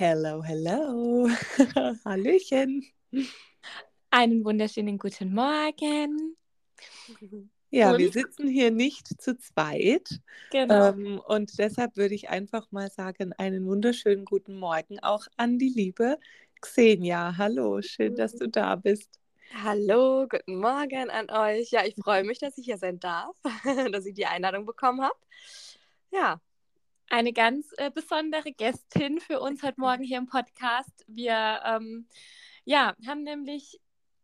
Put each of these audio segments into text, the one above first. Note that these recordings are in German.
Hello, hello. Hallöchen. Einen wunderschönen guten Morgen. Ja, und? wir sitzen hier nicht zu zweit. Genau. Ähm, und deshalb würde ich einfach mal sagen, einen wunderschönen guten Morgen auch an die liebe Xenia. Hallo, schön, dass du da bist. Hallo, guten Morgen an euch. Ja, ich freue mich, dass ich hier sein darf, dass ich die Einladung bekommen habe. Ja, eine ganz äh, besondere Gästin für uns heute Morgen hier im Podcast. Wir ähm, ja, haben nämlich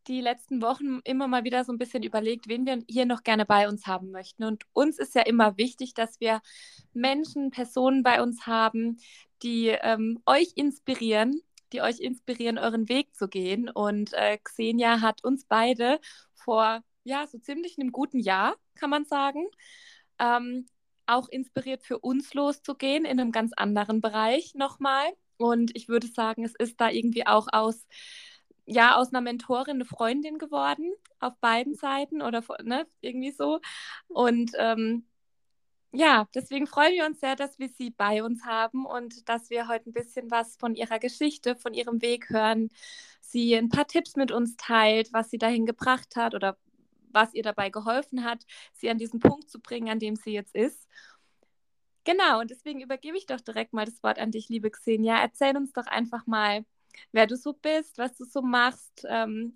die letzten Wochen immer mal wieder so ein bisschen überlegt, wen wir hier noch gerne bei uns haben möchten. Und uns ist ja immer wichtig, dass wir Menschen, Personen bei uns haben, die ähm, euch inspirieren, die euch inspirieren, euren Weg zu gehen. Und äh, Xenia hat uns beide vor ja so ziemlich einem guten Jahr, kann man sagen, ähm, auch inspiriert für uns loszugehen in einem ganz anderen Bereich nochmal. Und ich würde sagen, es ist da irgendwie auch aus, ja, aus einer Mentorin eine Freundin geworden, auf beiden Seiten oder ne, irgendwie so. Und ähm, ja, deswegen freuen wir uns sehr, dass wir sie bei uns haben und dass wir heute ein bisschen was von ihrer Geschichte, von ihrem Weg hören. Sie ein paar Tipps mit uns teilt, was sie dahin gebracht hat oder was ihr dabei geholfen hat, sie an diesen Punkt zu bringen, an dem sie jetzt ist. Genau, und deswegen übergebe ich doch direkt mal das Wort an dich, liebe Xenia. Erzähl uns doch einfach mal, wer du so bist, was du so machst, ähm,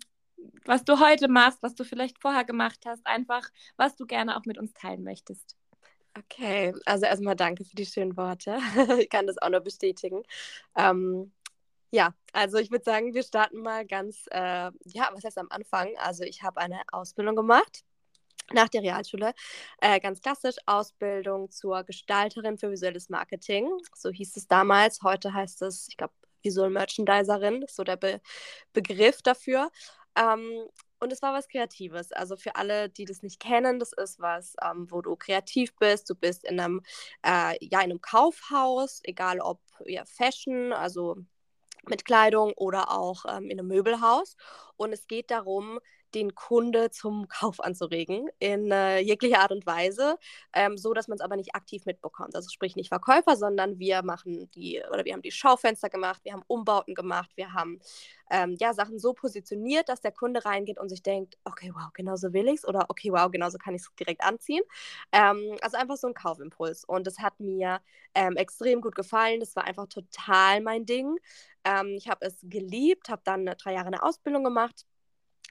was du heute machst, was du vielleicht vorher gemacht hast, einfach, was du gerne auch mit uns teilen möchtest. Okay, also erstmal danke für die schönen Worte. ich kann das auch nur bestätigen. Ähm, ja, also ich würde sagen, wir starten mal ganz, äh, ja, was heißt am Anfang? Also ich habe eine Ausbildung gemacht nach der Realschule. Äh, ganz klassisch Ausbildung zur Gestalterin für visuelles Marketing. So hieß es damals. Heute heißt es, ich glaube, Visual Merchandiserin, so der Be Begriff dafür. Ähm, und es war was Kreatives. Also für alle, die das nicht kennen, das ist was, ähm, wo du kreativ bist. Du bist in einem, äh, ja, in einem Kaufhaus, egal ob ja, Fashion, also mit Kleidung oder auch ähm, in einem Möbelhaus. Und es geht darum, den Kunde zum Kauf anzuregen in äh, jeglicher Art und Weise, ähm, so dass man es aber nicht aktiv mitbekommt. Also sprich nicht Verkäufer, sondern wir machen die oder wir haben die Schaufenster gemacht, wir haben Umbauten gemacht, wir haben ähm, ja Sachen so positioniert, dass der Kunde reingeht und sich denkt, okay, wow, genauso will ich es oder okay, wow, genauso kann ich es direkt anziehen. Ähm, also einfach so ein Kaufimpuls und das hat mir ähm, extrem gut gefallen. Das war einfach total mein Ding. Ähm, ich habe es geliebt, habe dann drei Jahre eine Ausbildung gemacht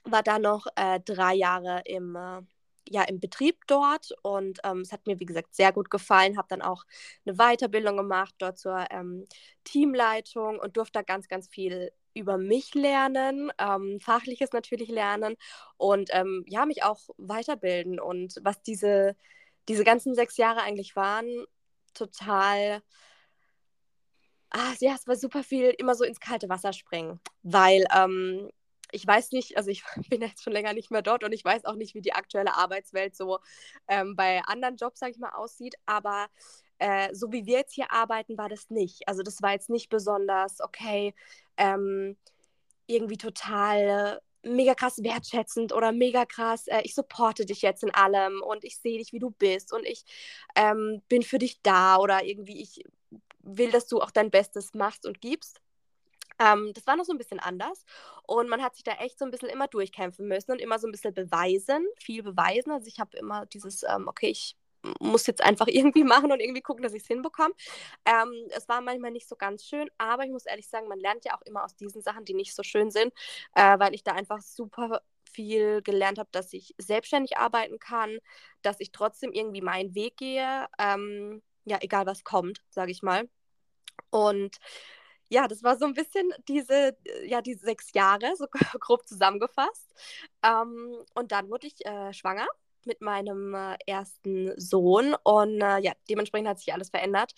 war dann noch äh, drei Jahre im, äh, ja, im Betrieb dort und ähm, es hat mir, wie gesagt, sehr gut gefallen. Habe dann auch eine Weiterbildung gemacht dort zur ähm, Teamleitung und durfte da ganz, ganz viel über mich lernen, ähm, fachliches natürlich lernen und ähm, ja, mich auch weiterbilden. Und was diese, diese ganzen sechs Jahre eigentlich waren, total ah, ja, es war super viel immer so ins kalte Wasser springen, weil ähm, ich weiß nicht, also ich bin jetzt schon länger nicht mehr dort und ich weiß auch nicht, wie die aktuelle Arbeitswelt so ähm, bei anderen Jobs, sage ich mal, aussieht, aber äh, so wie wir jetzt hier arbeiten, war das nicht. Also das war jetzt nicht besonders, okay, ähm, irgendwie total mega krass wertschätzend oder mega krass, äh, ich supporte dich jetzt in allem und ich sehe dich, wie du bist und ich ähm, bin für dich da oder irgendwie ich will, dass du auch dein Bestes machst und gibst. Ähm, das war noch so ein bisschen anders und man hat sich da echt so ein bisschen immer durchkämpfen müssen und immer so ein bisschen beweisen, viel beweisen. Also ich habe immer dieses, ähm, okay, ich muss jetzt einfach irgendwie machen und irgendwie gucken, dass ich es hinbekomme. Ähm, es war manchmal nicht so ganz schön, aber ich muss ehrlich sagen, man lernt ja auch immer aus diesen Sachen, die nicht so schön sind, äh, weil ich da einfach super viel gelernt habe, dass ich selbstständig arbeiten kann, dass ich trotzdem irgendwie meinen Weg gehe, ähm, ja, egal was kommt, sage ich mal. Und ja, das war so ein bisschen diese, ja, diese sechs Jahre, so grob zusammengefasst. Ähm, und dann wurde ich äh, schwanger mit meinem äh, ersten Sohn und äh, ja, dementsprechend hat sich alles verändert.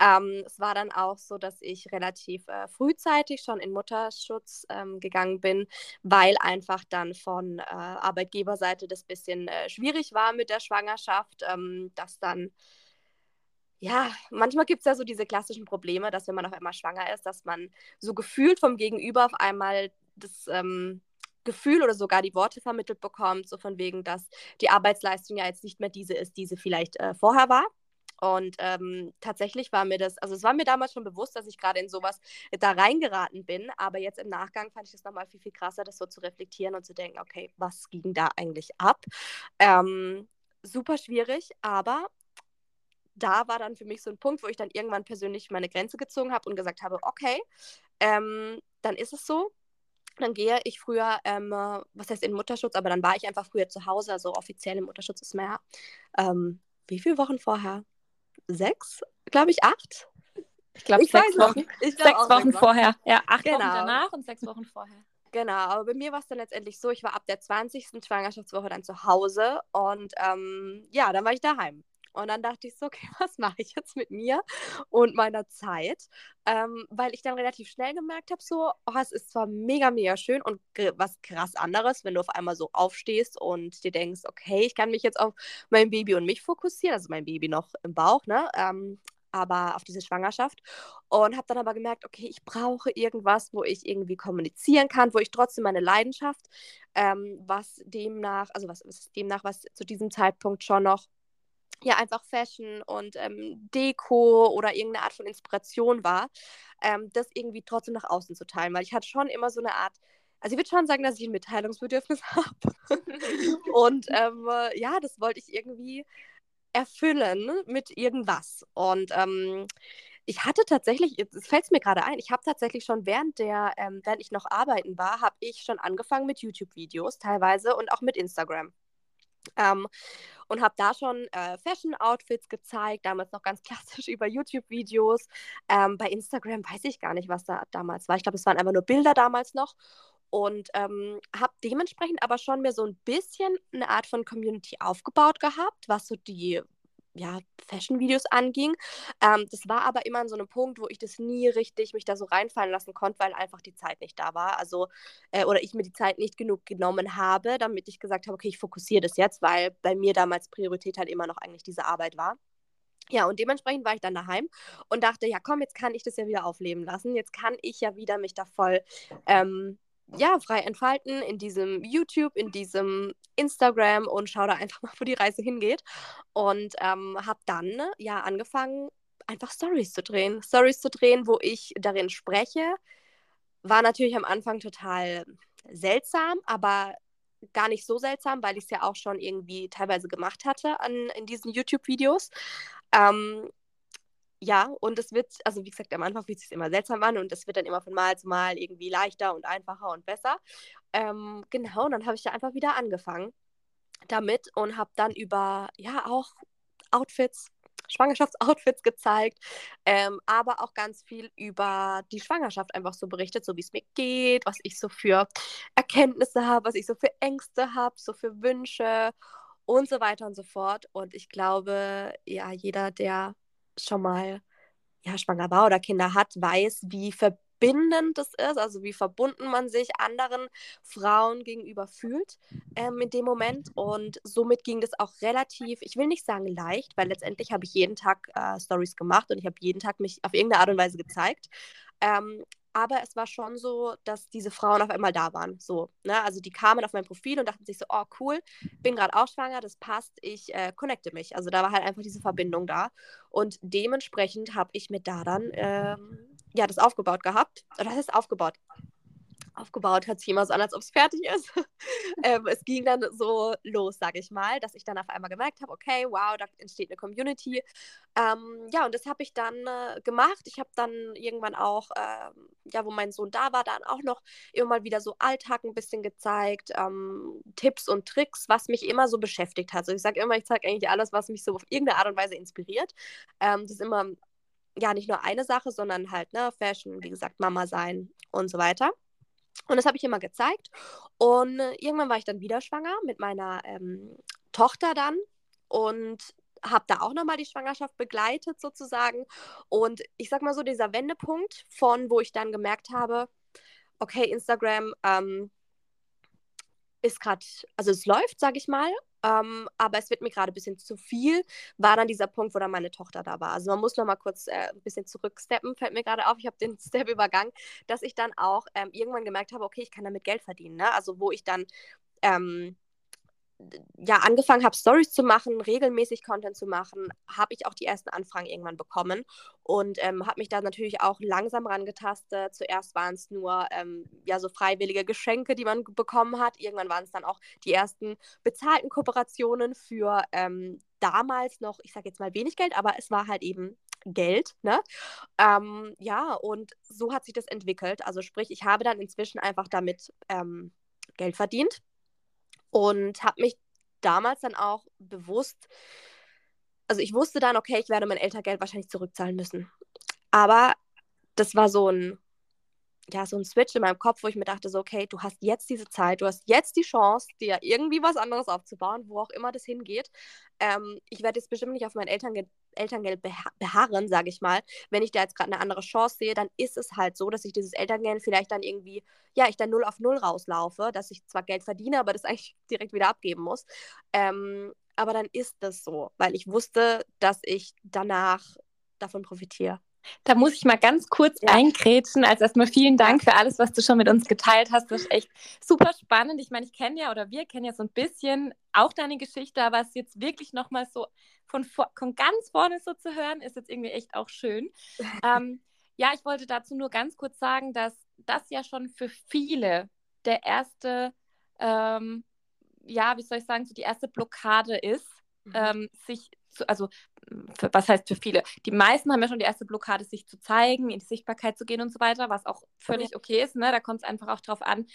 Ähm, es war dann auch so, dass ich relativ äh, frühzeitig schon in Mutterschutz ähm, gegangen bin, weil einfach dann von äh, Arbeitgeberseite das bisschen äh, schwierig war mit der Schwangerschaft, ähm, dass dann ja, manchmal gibt es ja so diese klassischen Probleme, dass wenn man auf einmal schwanger ist, dass man so gefühlt vom Gegenüber auf einmal das ähm, Gefühl oder sogar die Worte vermittelt bekommt, so von wegen, dass die Arbeitsleistung ja jetzt nicht mehr diese ist, die sie vielleicht äh, vorher war. Und ähm, tatsächlich war mir das, also es war mir damals schon bewusst, dass ich gerade in sowas da reingeraten bin, aber jetzt im Nachgang fand ich das nochmal viel, viel krasser, das so zu reflektieren und zu denken, okay, was ging da eigentlich ab? Ähm, super schwierig, aber da war dann für mich so ein Punkt, wo ich dann irgendwann persönlich meine Grenze gezogen habe und gesagt habe, okay, ähm, dann ist es so, dann gehe ich früher, ähm, was heißt in Mutterschutz, aber dann war ich einfach früher zu Hause, also offiziell im Mutterschutz ist mehr, ähm, wie viele Wochen vorher? Sechs, glaube ich, acht? Ich glaube, sechs Wochen. Ich glaub sechs Wochen vorher. Ja, acht genau. Wochen danach und sechs Wochen vorher. Genau, aber bei mir war es dann letztendlich so, ich war ab der 20. Schwangerschaftswoche dann zu Hause und ähm, ja, dann war ich daheim. Und dann dachte ich so, okay, was mache ich jetzt mit mir und meiner Zeit? Ähm, weil ich dann relativ schnell gemerkt habe, so, oh, es ist zwar mega, mega schön und was krass anderes, wenn du auf einmal so aufstehst und dir denkst, okay, ich kann mich jetzt auf mein Baby und mich fokussieren, also mein Baby noch im Bauch, ne? Ähm, aber auf diese Schwangerschaft und habe dann aber gemerkt, okay, ich brauche irgendwas, wo ich irgendwie kommunizieren kann, wo ich trotzdem meine Leidenschaft, ähm, was demnach, also was, was demnach, was zu diesem Zeitpunkt schon noch ja einfach Fashion und ähm, Deko oder irgendeine Art von Inspiration war, ähm, das irgendwie trotzdem nach außen zu teilen. Weil ich hatte schon immer so eine Art, also ich würde schon sagen, dass ich ein Mitteilungsbedürfnis habe. und ähm, ja, das wollte ich irgendwie erfüllen mit irgendwas. Und ähm, ich hatte tatsächlich, es fällt mir gerade ein, ich habe tatsächlich schon während der, ähm, während ich noch arbeiten war, habe ich schon angefangen mit YouTube-Videos teilweise und auch mit Instagram. Ähm, und habe da schon äh, Fashion-Outfits gezeigt, damals noch ganz klassisch über YouTube-Videos. Ähm, bei Instagram weiß ich gar nicht, was da damals war. Ich glaube, es waren einfach nur Bilder damals noch. Und ähm, habe dementsprechend aber schon mir so ein bisschen eine Art von Community aufgebaut gehabt, was so die ja, Fashion-Videos anging. Ähm, das war aber immer an so einem Punkt, wo ich das nie richtig mich da so reinfallen lassen konnte, weil einfach die Zeit nicht da war. Also, äh, oder ich mir die Zeit nicht genug genommen habe, damit ich gesagt habe, okay, ich fokussiere das jetzt, weil bei mir damals Priorität halt immer noch eigentlich diese Arbeit war. Ja, und dementsprechend war ich dann daheim und dachte, ja komm, jetzt kann ich das ja wieder aufleben lassen. Jetzt kann ich ja wieder mich da voll ähm, ja, frei entfalten in diesem YouTube, in diesem Instagram und schaue da einfach mal, wo die Reise hingeht. Und ähm, habe dann ja angefangen, einfach Stories zu drehen. Stories zu drehen, wo ich darin spreche. War natürlich am Anfang total seltsam, aber gar nicht so seltsam, weil ich es ja auch schon irgendwie teilweise gemacht hatte an, in diesen YouTube-Videos. Ähm, ja, und es wird, also wie gesagt, am Anfang fühlt es sich immer seltsam an und es wird dann immer von Mal zu Mal irgendwie leichter und einfacher und besser. Ähm, genau, und dann habe ich da einfach wieder angefangen damit und habe dann über, ja, auch Outfits, Schwangerschaftsoutfits gezeigt, ähm, aber auch ganz viel über die Schwangerschaft einfach so berichtet, so wie es mir geht, was ich so für Erkenntnisse habe, was ich so für Ängste habe, so für Wünsche und so weiter und so fort. Und ich glaube, ja, jeder, der schon mal ja, schwanger war oder Kinder hat, weiß, wie verbindend das ist, also wie verbunden man sich anderen Frauen gegenüber fühlt ähm, in dem Moment. Und somit ging das auch relativ, ich will nicht sagen leicht, weil letztendlich habe ich jeden Tag äh, Stories gemacht und ich habe jeden Tag mich auf irgendeine Art und Weise gezeigt. Ähm, aber es war schon so, dass diese Frauen auf einmal da waren. So, ne? Also die kamen auf mein Profil und dachten sich so, oh cool, bin gerade auch schwanger, das passt, ich äh, connecte mich. Also da war halt einfach diese Verbindung da. Und dementsprechend habe ich mir da dann ähm, ja das aufgebaut gehabt. Oder das ist aufgebaut. Aufgebaut, hört sich immer so an, als ob es fertig ist. ähm, es ging dann so los, sage ich mal, dass ich dann auf einmal gemerkt habe, okay, wow, da entsteht eine Community. Ähm, ja, und das habe ich dann äh, gemacht. Ich habe dann irgendwann auch, äh, ja, wo mein Sohn da war, dann auch noch immer mal wieder so Alltag ein bisschen gezeigt, ähm, Tipps und Tricks, was mich immer so beschäftigt hat. Also ich sage immer, ich zeige eigentlich alles, was mich so auf irgendeine Art und Weise inspiriert. Ähm, das ist immer ja nicht nur eine Sache, sondern halt, ne, Fashion, wie gesagt, Mama sein und so weiter. Und das habe ich immer gezeigt. Und äh, irgendwann war ich dann wieder schwanger mit meiner ähm, Tochter dann und habe da auch nochmal die Schwangerschaft begleitet sozusagen. Und ich sag mal so, dieser Wendepunkt von, wo ich dann gemerkt habe, okay, Instagram ähm, ist gerade, also es läuft, sag ich mal, ähm, aber es wird mir gerade ein bisschen zu viel, war dann dieser Punkt, wo dann meine Tochter da war. Also man muss noch mal kurz äh, ein bisschen zurücksteppen, fällt mir gerade auf, ich habe den Step übergangen, dass ich dann auch ähm, irgendwann gemerkt habe, okay, ich kann damit Geld verdienen. Ne? Also wo ich dann ähm, ja, angefangen habe, Stories zu machen, regelmäßig Content zu machen, habe ich auch die ersten Anfragen irgendwann bekommen und ähm, habe mich da natürlich auch langsam rangetastet. Zuerst waren es nur ähm, ja, so freiwillige Geschenke, die man bekommen hat. Irgendwann waren es dann auch die ersten bezahlten Kooperationen für ähm, damals noch, ich sage jetzt mal wenig Geld, aber es war halt eben Geld, ne? Ähm, ja, und so hat sich das entwickelt. Also sprich, ich habe dann inzwischen einfach damit ähm, Geld verdient und habe mich damals dann auch bewusst, also ich wusste dann, okay, ich werde mein Elterngeld wahrscheinlich zurückzahlen müssen. Aber das war so ein, ja, so ein Switch in meinem Kopf, wo ich mir dachte, so, okay, du hast jetzt diese Zeit, du hast jetzt die Chance, dir irgendwie was anderes aufzubauen, wo auch immer das hingeht. Ähm, ich werde jetzt bestimmt nicht auf mein Elterngeld, Elterngeld beharren, sage ich mal. Wenn ich da jetzt gerade eine andere Chance sehe, dann ist es halt so, dass ich dieses Elterngeld vielleicht dann irgendwie, ja, ich dann null auf null rauslaufe, dass ich zwar Geld verdiene, aber das eigentlich direkt wieder abgeben muss. Ähm, aber dann ist das so, weil ich wusste, dass ich danach davon profitiere. Da muss ich mal ganz kurz ja. eingrätschen. Also erstmal vielen Dank für alles, was du schon mit uns geteilt hast. Das ist echt super spannend. Ich meine, ich kenne ja oder wir kennen ja so ein bisschen auch deine Geschichte, aber es jetzt wirklich nochmal so von, von ganz vorne so zu hören, ist jetzt irgendwie echt auch schön. ähm, ja, ich wollte dazu nur ganz kurz sagen, dass das ja schon für viele der erste, ähm, ja, wie soll ich sagen, so die erste Blockade ist, mhm. ähm, sich zu, also für, was heißt für viele? Die meisten haben ja schon die erste Blockade, sich zu zeigen, in die Sichtbarkeit zu gehen und so weiter, was auch völlig okay ist. Ne? Da kommt es einfach auch drauf an,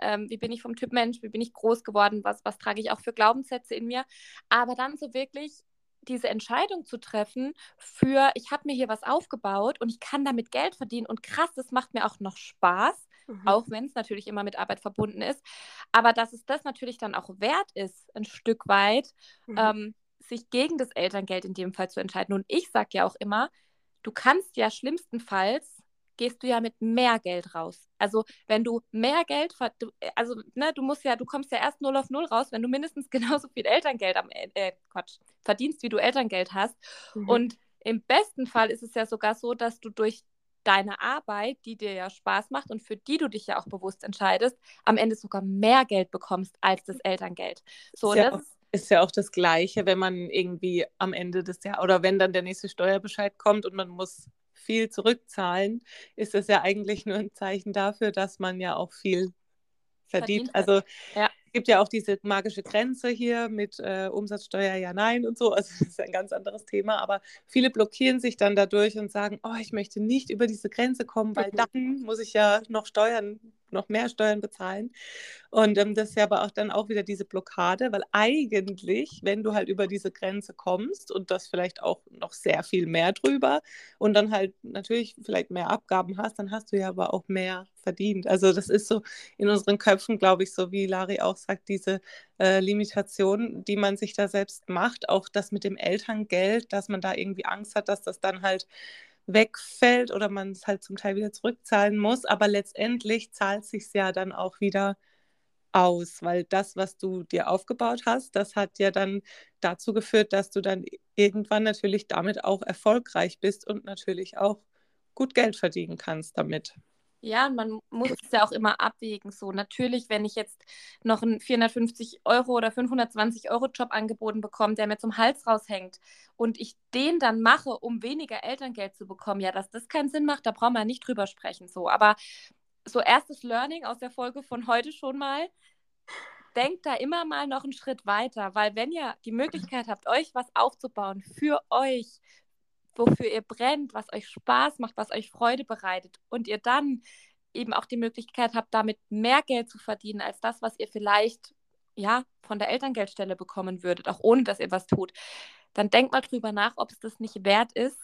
ähm, wie bin ich vom Typ Mensch, wie bin ich groß geworden, was, was trage ich auch für Glaubenssätze in mir. Aber dann so wirklich diese Entscheidung zu treffen für, ich habe mir hier was aufgebaut und ich kann damit Geld verdienen und krass, das macht mir auch noch Spaß, mhm. auch wenn es natürlich immer mit Arbeit verbunden ist, aber dass es das natürlich dann auch wert ist, ein Stück weit, mhm. ähm, sich gegen das Elterngeld in dem Fall zu entscheiden. Und ich sage ja auch immer, du kannst ja schlimmstenfalls gehst du ja mit mehr Geld raus. Also wenn du mehr Geld, also ne, du musst ja, du kommst ja erst null auf null raus, wenn du mindestens genauso viel Elterngeld am äh, Quatsch, verdienst, wie du Elterngeld hast. Mhm. Und im besten Fall ist es ja sogar so, dass du durch deine Arbeit, die dir ja Spaß macht und für die du dich ja auch bewusst entscheidest, am Ende sogar mehr Geld bekommst als das Elterngeld. So, das ist ist ja auch das Gleiche, wenn man irgendwie am Ende des Jahres oder wenn dann der nächste Steuerbescheid kommt und man muss viel zurückzahlen, ist das ja eigentlich nur ein Zeichen dafür, dass man ja auch viel verdient. verdient also ja. es gibt ja auch diese magische Grenze hier mit äh, Umsatzsteuer, ja, nein und so. Also das ist ein ganz anderes Thema. Aber viele blockieren sich dann dadurch und sagen, oh, ich möchte nicht über diese Grenze kommen, weil mhm. dann muss ich ja noch Steuern noch mehr Steuern bezahlen. Und ähm, das ist ja aber auch dann auch wieder diese Blockade, weil eigentlich, wenn du halt über diese Grenze kommst und das vielleicht auch noch sehr viel mehr drüber und dann halt natürlich vielleicht mehr Abgaben hast, dann hast du ja aber auch mehr verdient. Also das ist so in unseren Köpfen, glaube ich, so wie Lari auch sagt, diese äh, Limitation, die man sich da selbst macht, auch das mit dem Elterngeld, dass man da irgendwie Angst hat, dass das dann halt wegfällt oder man es halt zum Teil wieder zurückzahlen muss. Aber letztendlich zahlt sich ja dann auch wieder aus, weil das, was du dir aufgebaut hast, das hat ja dann dazu geführt, dass du dann irgendwann natürlich damit auch erfolgreich bist und natürlich auch gut Geld verdienen kannst damit. Ja, man muss es ja auch immer abwägen. So, natürlich, wenn ich jetzt noch einen 450 Euro oder 520 Euro Job angeboten bekomme, der mir zum Hals raushängt und ich den dann mache, um weniger Elterngeld zu bekommen, ja, dass das keinen Sinn macht, da brauchen wir nicht drüber sprechen. So, aber so erstes Learning aus der Folge von heute schon mal. Denkt da immer mal noch einen Schritt weiter, weil wenn ihr die Möglichkeit habt, euch was aufzubauen für euch, wofür ihr brennt, was euch Spaß macht, was euch Freude bereitet und ihr dann eben auch die Möglichkeit habt, damit mehr Geld zu verdienen als das, was ihr vielleicht ja von der Elterngeldstelle bekommen würdet, auch ohne dass ihr was tut, dann denkt mal drüber nach, ob es das nicht wert ist,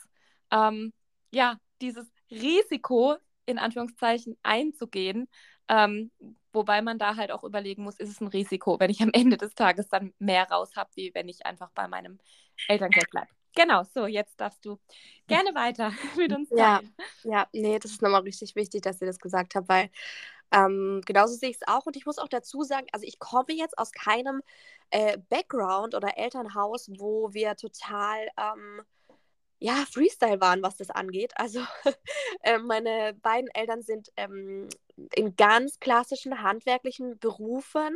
ähm, ja, dieses Risiko in Anführungszeichen einzugehen, ähm, wobei man da halt auch überlegen muss, ist es ein Risiko, wenn ich am Ende des Tages dann mehr raus habe, wie wenn ich einfach bei meinem Elterngeld bleibe. Genau, so, jetzt darfst du gerne weiter mit uns teilen. Ja, ja, nee, das ist nochmal richtig wichtig, dass ihr das gesagt habt, weil ähm, genauso sehe ich es auch. Und ich muss auch dazu sagen, also ich komme jetzt aus keinem äh, Background oder Elternhaus, wo wir total ähm, ja, Freestyle waren, was das angeht. Also äh, meine beiden Eltern sind ähm, in ganz klassischen handwerklichen Berufen.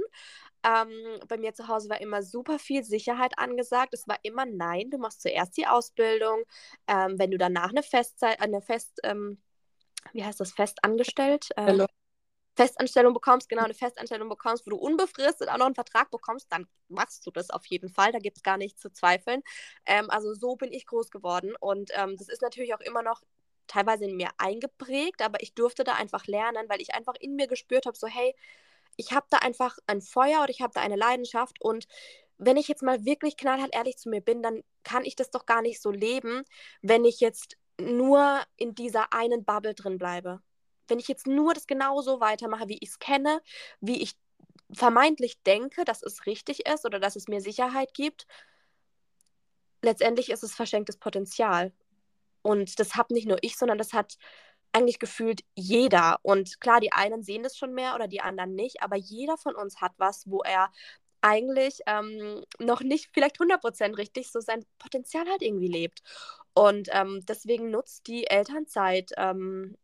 Ähm, bei mir zu Hause war immer super viel Sicherheit angesagt. Es war immer nein, du machst zuerst die Ausbildung. Ähm, wenn du danach eine Festzeit, eine Fest, ähm, wie heißt das, fest angestellt? Äh, Festanstellung bekommst, genau eine Festanstellung bekommst, wo du unbefristet auch noch einen Vertrag bekommst, dann machst du das auf jeden Fall. Da gibt es gar nichts zu zweifeln. Ähm, also so bin ich groß geworden und ähm, das ist natürlich auch immer noch teilweise in mir eingeprägt, aber ich durfte da einfach lernen, weil ich einfach in mir gespürt habe, so hey, ich habe da einfach ein Feuer oder ich habe da eine Leidenschaft und wenn ich jetzt mal wirklich knallhart ehrlich zu mir bin, dann kann ich das doch gar nicht so leben, wenn ich jetzt nur in dieser einen Bubble drin bleibe wenn ich jetzt nur das genauso weitermache, wie ich es kenne, wie ich vermeintlich denke, dass es richtig ist oder dass es mir Sicherheit gibt, letztendlich ist es verschenktes Potenzial. Und das habe nicht nur ich, sondern das hat eigentlich gefühlt jeder. Und klar, die einen sehen das schon mehr oder die anderen nicht, aber jeder von uns hat was, wo er eigentlich ähm, noch nicht vielleicht 100% richtig so sein Potenzial halt irgendwie lebt. Und ähm, deswegen nutzt die Elternzeit ähm,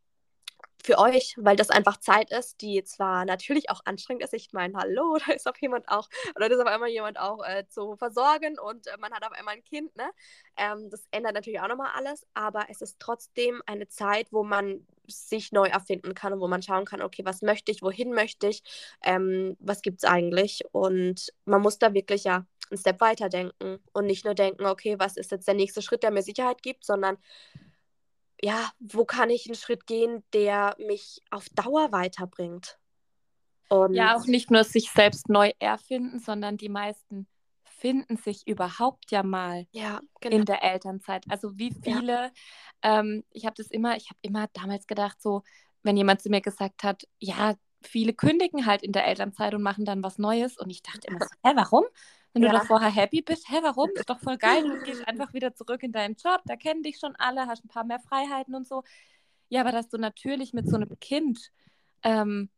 für euch, weil das einfach Zeit ist, die zwar natürlich auch anstrengend ist. Ich meine, hallo, da ist auf jemand auch, oder da ist auf einmal jemand auch äh, zu versorgen und äh, man hat auf einmal ein Kind, ne? Ähm, das ändert natürlich auch nochmal alles, aber es ist trotzdem eine Zeit, wo man sich neu erfinden kann und wo man schauen kann, okay, was möchte ich, wohin möchte ich, ähm, was gibt es eigentlich? Und man muss da wirklich ja einen Step weiter denken und nicht nur denken, okay, was ist jetzt der nächste Schritt, der mir Sicherheit gibt, sondern ja, wo kann ich einen Schritt gehen, der mich auf Dauer weiterbringt? Und ja, auch nicht nur sich selbst neu erfinden, sondern die meisten finden sich überhaupt ja mal ja, genau. in der Elternzeit. Also wie viele, ja. ähm, ich habe das immer, ich habe immer damals gedacht, so, wenn jemand zu mir gesagt hat, ja, viele kündigen halt in der Elternzeit und machen dann was Neues. Und ich dachte immer so, hä, warum? Wenn ja. du doch vorher happy bist, hä, warum? Ist doch voll geil. Du gehst einfach wieder zurück in deinen Job, da kennen dich schon alle, hast ein paar mehr Freiheiten und so. Ja, aber dass du natürlich mit so einem Kind ähm,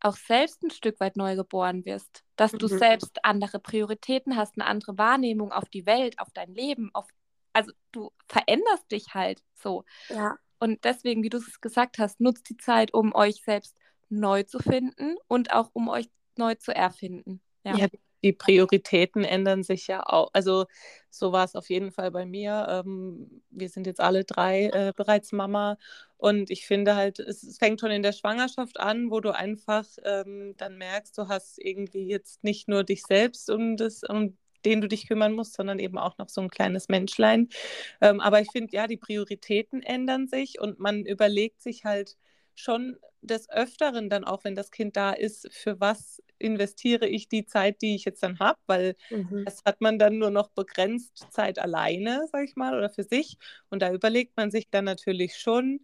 auch selbst ein Stück weit neu geboren wirst, dass du mhm. selbst andere Prioritäten hast, eine andere Wahrnehmung auf die Welt, auf dein Leben, auf also du veränderst dich halt so. Ja. Und deswegen, wie du es gesagt hast, nutzt die Zeit, um euch selbst neu zu finden und auch um euch neu zu erfinden. Ja, ja die Prioritäten ändern sich ja auch. Also so war es auf jeden Fall bei mir. Ähm, wir sind jetzt alle drei äh, bereits Mama und ich finde halt, es, es, fängt schon in der Schwangerschaft an, wo du einfach ähm, dann merkst, du hast irgendwie jetzt nicht nur dich selbst um das um den du dich kümmern musst, sondern eben auch noch so ein kleines Menschlein. Ähm, aber ich finde, ja, die Prioritäten ändern sich und man überlegt sich halt schon des Öfteren dann auch, wenn das Kind da ist, für was investiere ich die Zeit, die ich jetzt dann habe, weil mhm. das hat man dann nur noch begrenzt Zeit alleine, sag ich mal, oder für sich. Und da überlegt man sich dann natürlich schon,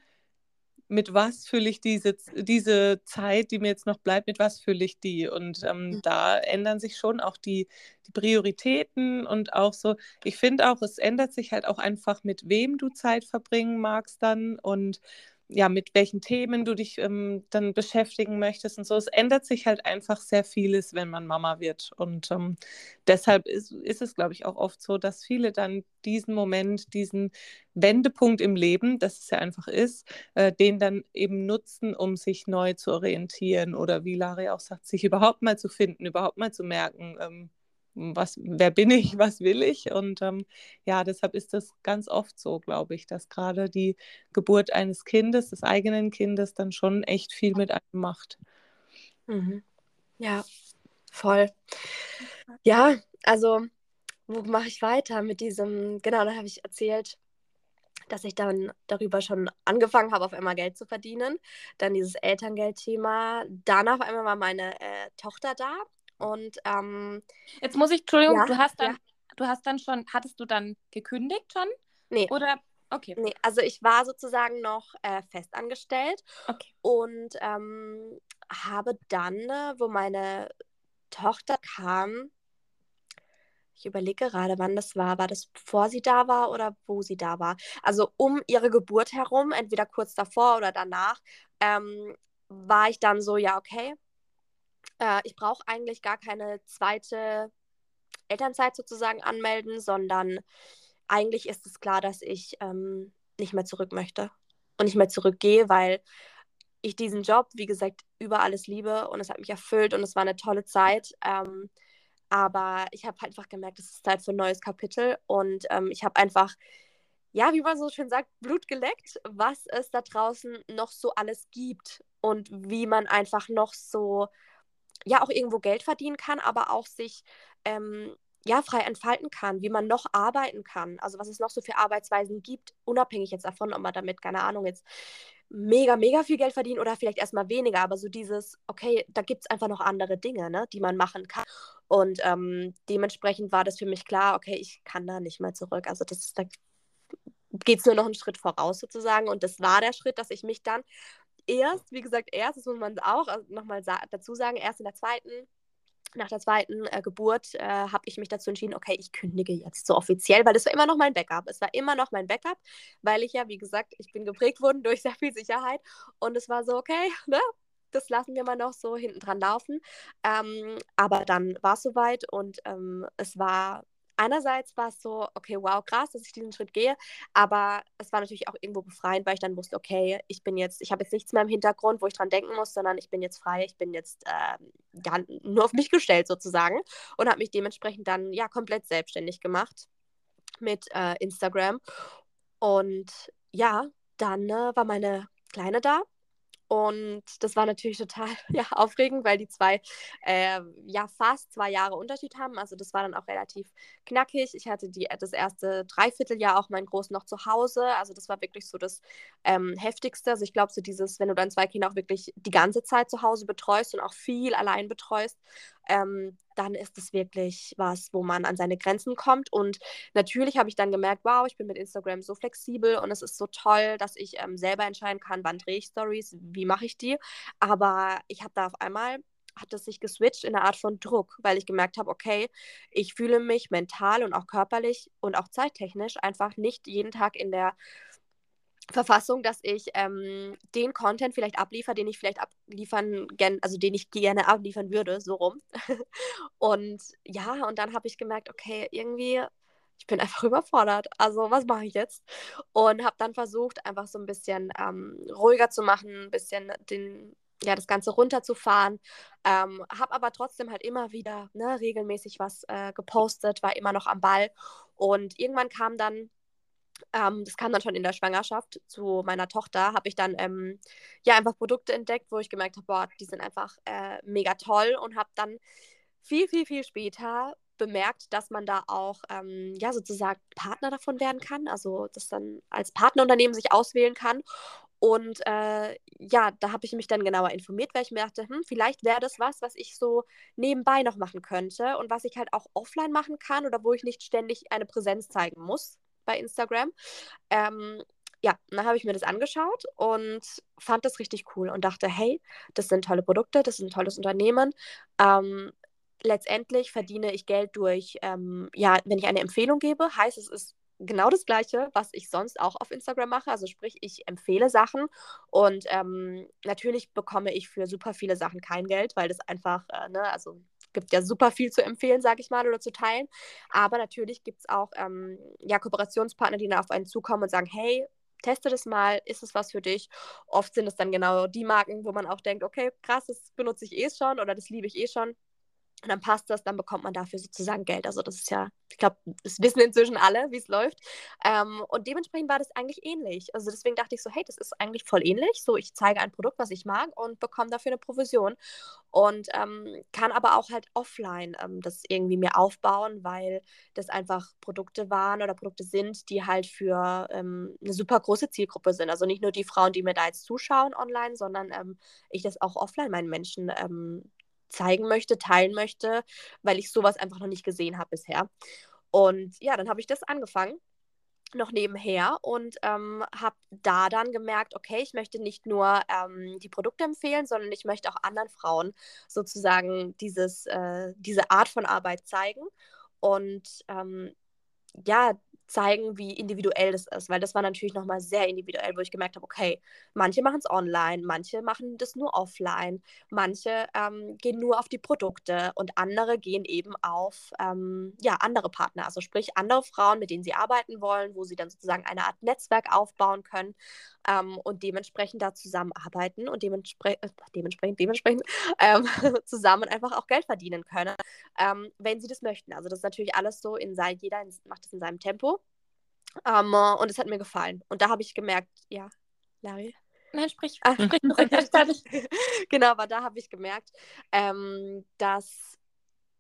mit was fülle ich diese, diese Zeit, die mir jetzt noch bleibt, mit was fülle ich die? Und ähm, mhm. da ändern sich schon auch die, die Prioritäten und auch so, ich finde auch, es ändert sich halt auch einfach, mit wem du Zeit verbringen magst dann und ja, mit welchen Themen du dich ähm, dann beschäftigen möchtest und so. Es ändert sich halt einfach sehr vieles, wenn man Mama wird. Und ähm, deshalb ist, ist es, glaube ich, auch oft so, dass viele dann diesen Moment, diesen Wendepunkt im Leben, das es ja einfach ist, äh, den dann eben nutzen, um sich neu zu orientieren oder wie Lari auch sagt, sich überhaupt mal zu finden, überhaupt mal zu merken, ähm, was, wer bin ich, was will ich? Und ähm, ja, deshalb ist das ganz oft so, glaube ich, dass gerade die Geburt eines Kindes, des eigenen Kindes, dann schon echt viel mit einem macht. Mhm. Ja, voll. Ja, also, wo mache ich weiter mit diesem, genau, da habe ich erzählt, dass ich dann darüber schon angefangen habe, auf einmal Geld zu verdienen. Dann dieses Elterngeldthema. Dann auf einmal war meine äh, Tochter da und ähm, jetzt muss ich, Entschuldigung, ja, du hast dann, ja. du hast dann schon, hattest du dann gekündigt schon? Nee. Oder okay. Nee, also ich war sozusagen noch äh, festangestellt okay. und ähm, habe dann, äh, wo meine Tochter kam, ich überlege gerade, wann das war. War das bevor sie da war oder wo sie da war? Also um ihre Geburt herum, entweder kurz davor oder danach, ähm, war ich dann so, ja, okay, äh, ich brauche eigentlich gar keine zweite Elternzeit sozusagen anmelden, sondern eigentlich ist es klar, dass ich ähm, nicht mehr zurück möchte und nicht mehr zurückgehe, weil ich diesen Job, wie gesagt, über alles liebe und es hat mich erfüllt und es war eine tolle Zeit. Ähm, aber ich habe halt einfach gemerkt, es ist Zeit für ein neues Kapitel und ähm, ich habe einfach, ja, wie man so schön sagt, Blut geleckt, was es da draußen noch so alles gibt und wie man einfach noch so ja auch irgendwo Geld verdienen kann, aber auch sich ähm, ja frei entfalten kann, wie man noch arbeiten kann. Also was es noch so für Arbeitsweisen gibt, unabhängig jetzt davon, ob man damit, keine Ahnung, jetzt mega, mega viel Geld verdient oder vielleicht erstmal weniger, aber so dieses, okay, da gibt es einfach noch andere Dinge, ne, die man machen kann. Und ähm, dementsprechend war das für mich klar, okay, ich kann da nicht mehr zurück. Also das da geht es nur noch einen Schritt voraus sozusagen. Und das war der Schritt, dass ich mich dann erst, wie gesagt, erst, das muss man auch also nochmal sa dazu sagen, erst in der zweiten, nach der zweiten äh, Geburt äh, habe ich mich dazu entschieden, okay, ich kündige jetzt so offiziell, weil das war immer noch mein Backup. Es war immer noch mein Backup, weil ich ja, wie gesagt, ich bin geprägt worden durch sehr viel Sicherheit und es war so, okay, ne, das lassen wir mal noch so hinten dran laufen. Ähm, aber dann war es soweit und ähm, es war einerseits war es so, okay, wow, krass, dass ich diesen Schritt gehe, aber es war natürlich auch irgendwo befreiend, weil ich dann wusste, okay, ich bin jetzt, ich habe jetzt nichts mehr im Hintergrund, wo ich dran denken muss, sondern ich bin jetzt frei, ich bin jetzt äh, ja, nur auf mich gestellt sozusagen und habe mich dementsprechend dann ja komplett selbstständig gemacht mit äh, Instagram. Und ja, dann äh, war meine Kleine da und das war natürlich total ja, aufregend, weil die zwei äh, ja fast zwei Jahre Unterschied haben. Also das war dann auch relativ knackig. Ich hatte die, das erste Dreivierteljahr auch meinen Großen noch zu Hause. Also das war wirklich so das ähm, Heftigste. Also ich glaube, so dieses, wenn du dann zwei Kinder auch wirklich die ganze Zeit zu Hause betreust und auch viel allein betreust, ähm, dann ist es wirklich was, wo man an seine Grenzen kommt. Und natürlich habe ich dann gemerkt, wow, ich bin mit Instagram so flexibel und es ist so toll, dass ich ähm, selber entscheiden kann, wann drehe ich Stories, wie mache ich die. Aber ich habe da auf einmal hat es sich geswitcht in eine Art von Druck, weil ich gemerkt habe, okay, ich fühle mich mental und auch körperlich und auch zeittechnisch einfach nicht jeden Tag in der Verfassung, dass ich ähm, den Content vielleicht abliefere, den ich vielleicht abliefern, gern, also den ich gerne abliefern würde, so rum. und ja, und dann habe ich gemerkt, okay, irgendwie, ich bin einfach überfordert. Also, was mache ich jetzt? Und habe dann versucht, einfach so ein bisschen ähm, ruhiger zu machen, ein bisschen den, ja, das Ganze runterzufahren. Ähm, habe aber trotzdem halt immer wieder ne, regelmäßig was äh, gepostet, war immer noch am Ball. Und irgendwann kam dann ähm, das kam dann schon in der Schwangerschaft zu meiner Tochter, habe ich dann ähm, ja einfach Produkte entdeckt, wo ich gemerkt habe, boah, die sind einfach äh, mega toll und habe dann viel, viel, viel später bemerkt, dass man da auch ähm, ja sozusagen Partner davon werden kann, also das dann als Partnerunternehmen sich auswählen kann. Und äh, ja, da habe ich mich dann genauer informiert, weil ich mir dachte, hm, vielleicht wäre das was, was ich so nebenbei noch machen könnte und was ich halt auch offline machen kann oder wo ich nicht ständig eine Präsenz zeigen muss bei Instagram. Ähm, ja, dann habe ich mir das angeschaut und fand das richtig cool und dachte, hey, das sind tolle Produkte, das ist ein tolles Unternehmen. Ähm, letztendlich verdiene ich Geld durch, ähm, ja, wenn ich eine Empfehlung gebe, heißt es ist genau das Gleiche, was ich sonst auch auf Instagram mache. Also sprich, ich empfehle Sachen und ähm, natürlich bekomme ich für super viele Sachen kein Geld, weil das einfach, äh, ne, also gibt ja super viel zu empfehlen, sage ich mal, oder zu teilen. Aber natürlich gibt es auch ähm, ja, Kooperationspartner, die dann auf einen zukommen und sagen, hey, teste das mal, ist es was für dich? Oft sind es dann genau die Marken, wo man auch denkt, okay, krass, das benutze ich eh schon oder das liebe ich eh schon. Und dann passt das, dann bekommt man dafür sozusagen Geld. Also das ist ja, ich glaube, das wissen inzwischen alle, wie es läuft. Ähm, und dementsprechend war das eigentlich ähnlich. Also deswegen dachte ich so, hey, das ist eigentlich voll ähnlich. So, ich zeige ein Produkt, was ich mag und bekomme dafür eine Provision. Und ähm, kann aber auch halt offline ähm, das irgendwie mir aufbauen, weil das einfach Produkte waren oder Produkte sind, die halt für ähm, eine super große Zielgruppe sind. Also nicht nur die Frauen, die mir da jetzt zuschauen online, sondern ähm, ich das auch offline meinen Menschen ähm, zeigen möchte, teilen möchte, weil ich sowas einfach noch nicht gesehen habe bisher. Und ja, dann habe ich das angefangen noch nebenher und ähm, habe da dann gemerkt, okay, ich möchte nicht nur ähm, die Produkte empfehlen, sondern ich möchte auch anderen Frauen sozusagen dieses, äh, diese Art von Arbeit zeigen. Und ähm, ja, zeigen, wie individuell das ist, weil das war natürlich nochmal sehr individuell, wo ich gemerkt habe, okay, manche machen es online, manche machen das nur offline, manche ähm, gehen nur auf die Produkte und andere gehen eben auf ähm, ja, andere Partner, also sprich andere Frauen, mit denen sie arbeiten wollen, wo sie dann sozusagen eine Art Netzwerk aufbauen können ähm, und dementsprechend da zusammenarbeiten und demenspre äh, dementsprechend, dementsprechend ähm, zusammen einfach auch Geld verdienen können, ähm, wenn sie das möchten. Also das ist natürlich alles so, in sein, jeder macht das in seinem Tempo. Ähm, und es hat mir gefallen. Und da habe ich gemerkt, ja, Larry. Nein, sprich, ah, sprich noch genau, aber da habe ich gemerkt, ähm, dass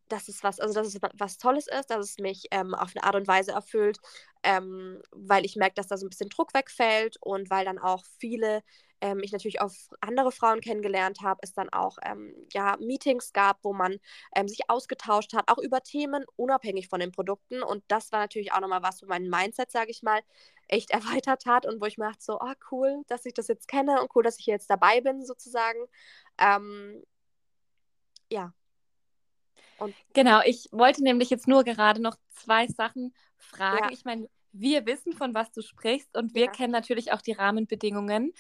dass es was, also dass es was Tolles ist, dass es mich ähm, auf eine Art und Weise erfüllt, ähm, weil ich merke, dass da so ein bisschen Druck wegfällt und weil dann auch viele ähm, ich natürlich auch andere Frauen kennengelernt habe, es dann auch ähm, ja, Meetings gab, wo man ähm, sich ausgetauscht hat, auch über Themen unabhängig von den Produkten. Und das war natürlich auch nochmal was, wo mein Mindset, sage ich mal, echt erweitert hat und wo ich mir dachte, so, ah, cool, dass ich das jetzt kenne und cool, dass ich jetzt dabei bin, sozusagen. Ähm, ja, und genau, ich wollte nämlich jetzt nur gerade noch zwei Sachen fragen. Ja. Ich meine, wir wissen, von was du sprichst und wir ja. kennen natürlich auch die Rahmenbedingungen.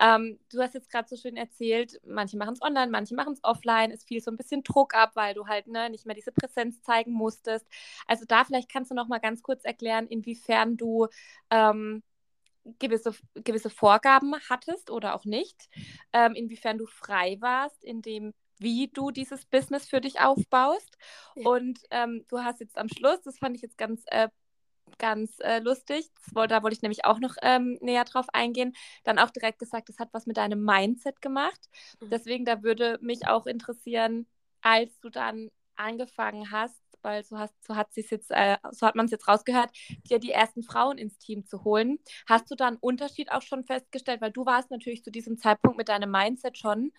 Ähm, du hast jetzt gerade so schön erzählt, manche machen es online, manche machen es offline. Es fiel so ein bisschen Druck ab, weil du halt ne, nicht mehr diese Präsenz zeigen musstest. Also da vielleicht kannst du noch mal ganz kurz erklären, inwiefern du ähm, gewisse, gewisse Vorgaben hattest oder auch nicht, ähm, inwiefern du frei warst, in dem wie du dieses Business für dich aufbaust. Ja. Und ähm, du hast jetzt am Schluss, das fand ich jetzt ganz, äh, ganz äh, lustig, da wollte ich nämlich auch noch ähm, näher drauf eingehen, dann auch direkt gesagt, das hat was mit deinem Mindset gemacht. Mhm. Deswegen, da würde mich auch interessieren, als du dann angefangen hast, weil so, hast, so hat jetzt, äh, so hat man es jetzt rausgehört, dir die ersten Frauen ins Team zu holen. Hast du da einen Unterschied auch schon festgestellt? Weil du warst natürlich zu diesem Zeitpunkt mit deinem Mindset schon